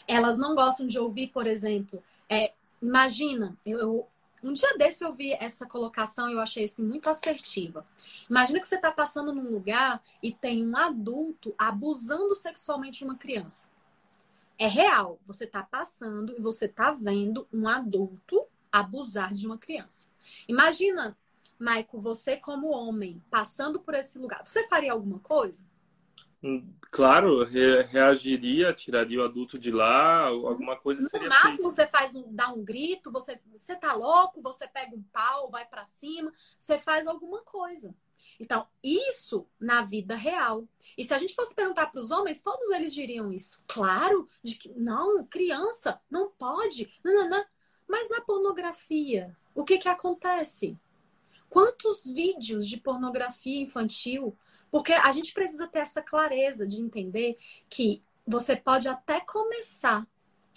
Elas não gostam de ouvir, por exemplo, é, imagina, eu, Um dia desse eu vi essa colocação e eu achei assim muito assertiva. Imagina que você está passando num lugar e tem um adulto abusando sexualmente de uma criança. É real. Você está passando e você está vendo um adulto abusar de uma criança. Imagina, Maico, você como homem passando por esse lugar. Você faria alguma coisa? Claro, re reagiria, tiraria o adulto de lá, alguma coisa no seria No máximo feita. você faz um, dá um grito, você, você tá louco, você pega um pau, vai para cima, você faz alguma coisa. Então, isso na vida real. E se a gente fosse perguntar para os homens, todos eles diriam isso. Claro, de que não, criança, não pode. Não, não, não. Mas na pornografia, o que que acontece? Quantos vídeos de pornografia infantil porque a gente precisa ter essa clareza de entender que você pode até começar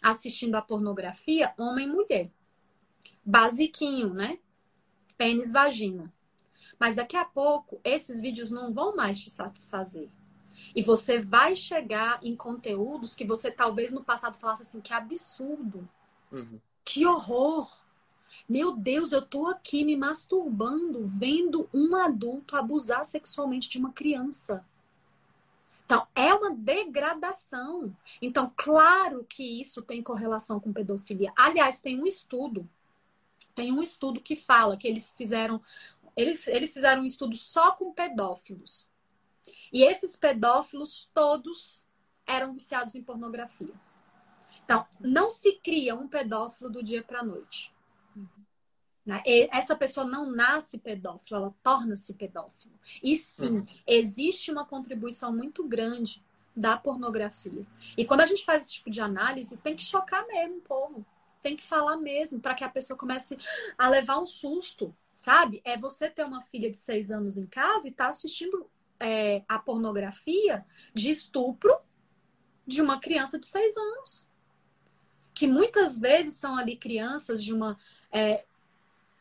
assistindo a pornografia homem e mulher. Basiquinho, né? Pênis, vagina. Mas daqui a pouco, esses vídeos não vão mais te satisfazer. E você vai chegar em conteúdos que você talvez no passado falasse assim: que absurdo, uhum. que horror. Meu Deus, eu tô aqui me masturbando, vendo um adulto abusar sexualmente de uma criança. Então, é uma degradação. Então, claro que isso tem correlação com pedofilia. Aliás, tem um estudo, tem um estudo que fala que eles fizeram, eles, eles fizeram um estudo só com pedófilos. E esses pedófilos todos eram viciados em pornografia. Então, não se cria um pedófilo do dia para a noite. Né? Essa pessoa não nasce pedófilo, ela torna-se pedófilo. E sim, uhum. existe uma contribuição muito grande da pornografia. E quando a gente faz esse tipo de análise, tem que chocar mesmo o povo. Tem que falar mesmo, para que a pessoa comece a levar um susto, sabe? É você ter uma filha de seis anos em casa e tá assistindo é, a pornografia de estupro de uma criança de seis anos. Que muitas vezes são ali crianças de uma. É,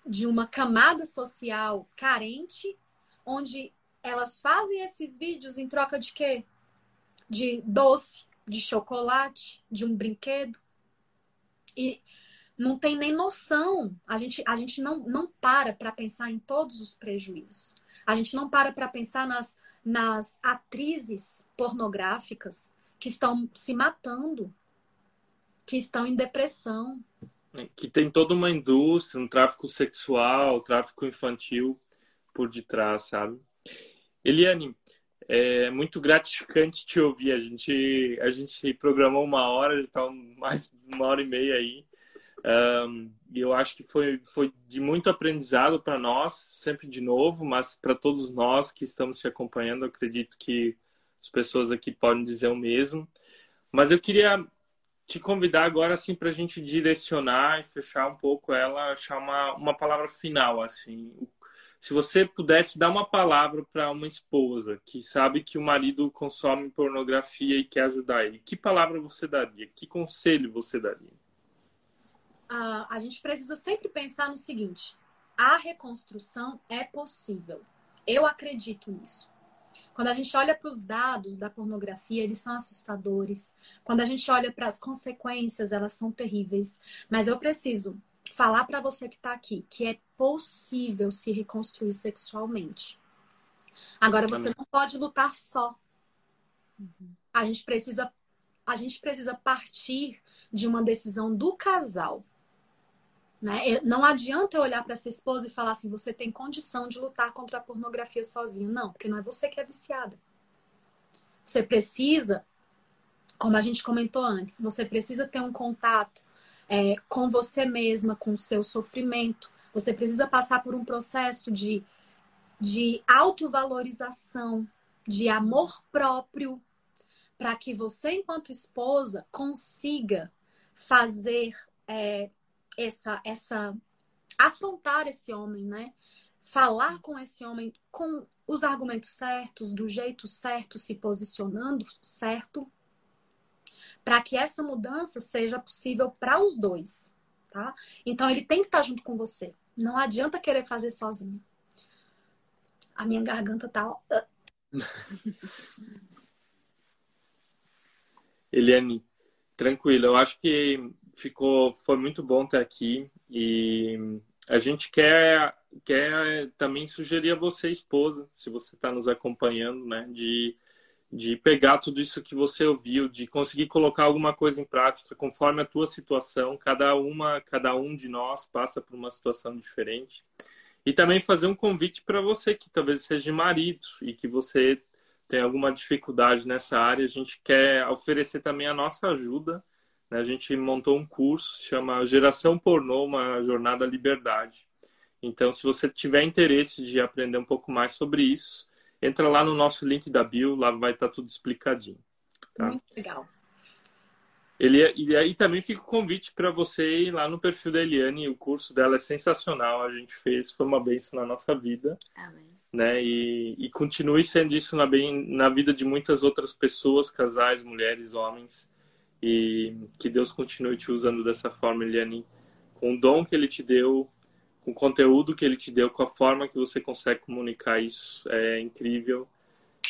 de uma camada social carente, onde elas fazem esses vídeos em troca de quê? De doce, de chocolate, de um brinquedo. E não tem nem noção. A gente, a gente não, não para para pensar em todos os prejuízos. A gente não para para pensar nas, nas atrizes pornográficas que estão se matando, que estão em depressão, que tem toda uma indústria, um tráfico sexual, tráfico infantil por detrás, sabe? Eliane, é muito gratificante te ouvir. A gente, a gente programou uma hora, já está mais uma hora e meia aí. Um, e eu acho que foi, foi de muito aprendizado para nós, sempre de novo, mas para todos nós que estamos te acompanhando, acredito que as pessoas aqui podem dizer o mesmo. Mas eu queria te convidar agora assim para a gente direcionar e fechar um pouco ela, achar uma, uma palavra final assim. Se você pudesse dar uma palavra para uma esposa que sabe que o marido consome pornografia e quer ajudar ele, que palavra você daria? Que conselho você daria? Ah, a gente precisa sempre pensar no seguinte: a reconstrução é possível. Eu acredito nisso. Quando a gente olha para os dados da pornografia, eles são assustadores. Quando a gente olha para as consequências, elas são terríveis. Mas eu preciso falar para você que está aqui que é possível se reconstruir sexualmente. Agora você não pode lutar só. A gente precisa a gente precisa partir de uma decisão do casal. Né? Não adianta eu olhar para essa esposa e falar assim: você tem condição de lutar contra a pornografia sozinho. Não, porque não é você que é viciada. Você precisa, como a gente comentou antes, você precisa ter um contato é, com você mesma, com o seu sofrimento. Você precisa passar por um processo de, de autovalorização, de amor próprio, para que você, enquanto esposa, consiga fazer. É, essa, essa afrontar esse homem, né? Falar com esse homem com os argumentos certos, do jeito certo, se posicionando certo, para que essa mudança seja possível para os dois, tá? Então ele tem que estar junto com você. Não adianta querer fazer sozinho. A minha garganta tá. Ó... Eliane, tranquilo. Eu acho que ficou foi muito bom ter aqui e a gente quer, quer também sugerir a você, esposa, se você está nos acompanhando, né, de, de pegar tudo isso que você ouviu, de conseguir colocar alguma coisa em prática conforme a tua situação. Cada uma, cada um de nós passa por uma situação diferente. E também fazer um convite para você que talvez seja marido e que você tem alguma dificuldade nessa área. A gente quer oferecer também a nossa ajuda? A gente montou um curso, chama Geração Pornô, uma jornada à liberdade. Então, se você tiver interesse de aprender um pouco mais sobre isso, entra lá no nosso link da bio, lá vai estar tudo explicadinho. Tá? Muito legal. Ele, é, e aí também fica o convite para você ir lá no perfil da Eliane, o curso dela é sensacional, a gente fez, foi uma bênção na nossa vida. Amém. Né? E, e continue sendo isso na, bem, na vida de muitas outras pessoas, casais, mulheres, homens. E que Deus continue te usando dessa forma, Eliane, com o dom que Ele te deu, com o conteúdo que Ele te deu, com a forma que você consegue comunicar isso. É incrível.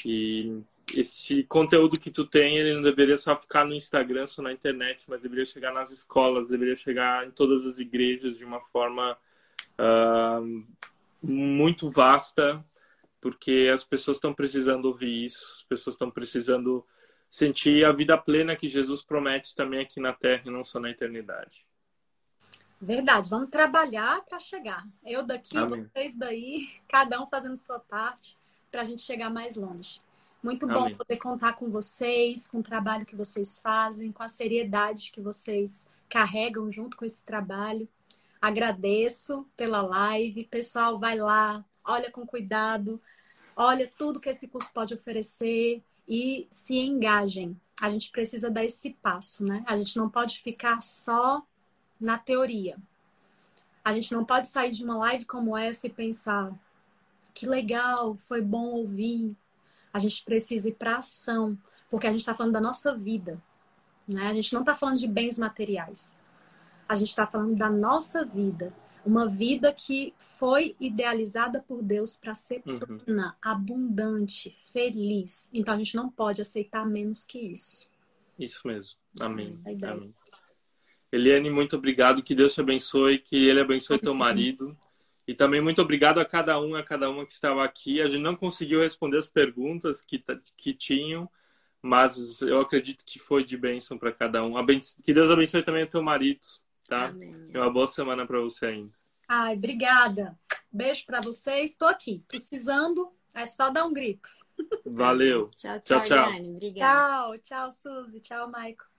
E esse conteúdo que tu tem, ele não deveria só ficar no Instagram, só na internet, mas deveria chegar nas escolas, deveria chegar em todas as igrejas de uma forma uh, muito vasta, porque as pessoas estão precisando ouvir isso, as pessoas estão precisando sentir a vida plena que Jesus promete também aqui na Terra e não só na eternidade. Verdade, vamos trabalhar para chegar. Eu daqui, Amém. vocês daí, cada um fazendo sua parte para a gente chegar mais longe. Muito bom Amém. poder contar com vocês, com o trabalho que vocês fazem, com a seriedade que vocês carregam junto com esse trabalho. Agradeço pela live. Pessoal, vai lá, olha com cuidado, olha tudo que esse curso pode oferecer e se engajem. A gente precisa dar esse passo, né? A gente não pode ficar só na teoria. A gente não pode sair de uma live como essa e pensar que legal, foi bom ouvir. A gente precisa ir para ação, porque a gente está falando da nossa vida. Né? A gente não está falando de bens materiais. A gente está falando da nossa vida uma vida que foi idealizada por Deus para ser uhum. plena, abundante, feliz. Então a gente não pode aceitar menos que isso. Isso mesmo. Amém. Amém. Eliane, muito obrigado. Que Deus te abençoe, que Ele abençoe teu marido. E também muito obrigado a cada um, a cada uma que estava aqui. A gente não conseguiu responder as perguntas que, que tinham, mas eu acredito que foi de bênção para cada um. Que Deus abençoe também o teu marido tá? Amém. E uma boa semana para você ainda. Ai, obrigada. Beijo para vocês. Estou aqui. Precisando, é só dar um grito. Valeu. tchau, tchau. Tchau, tchau. Obrigada. Tchau, tchau, Suzy. Tchau, Maico.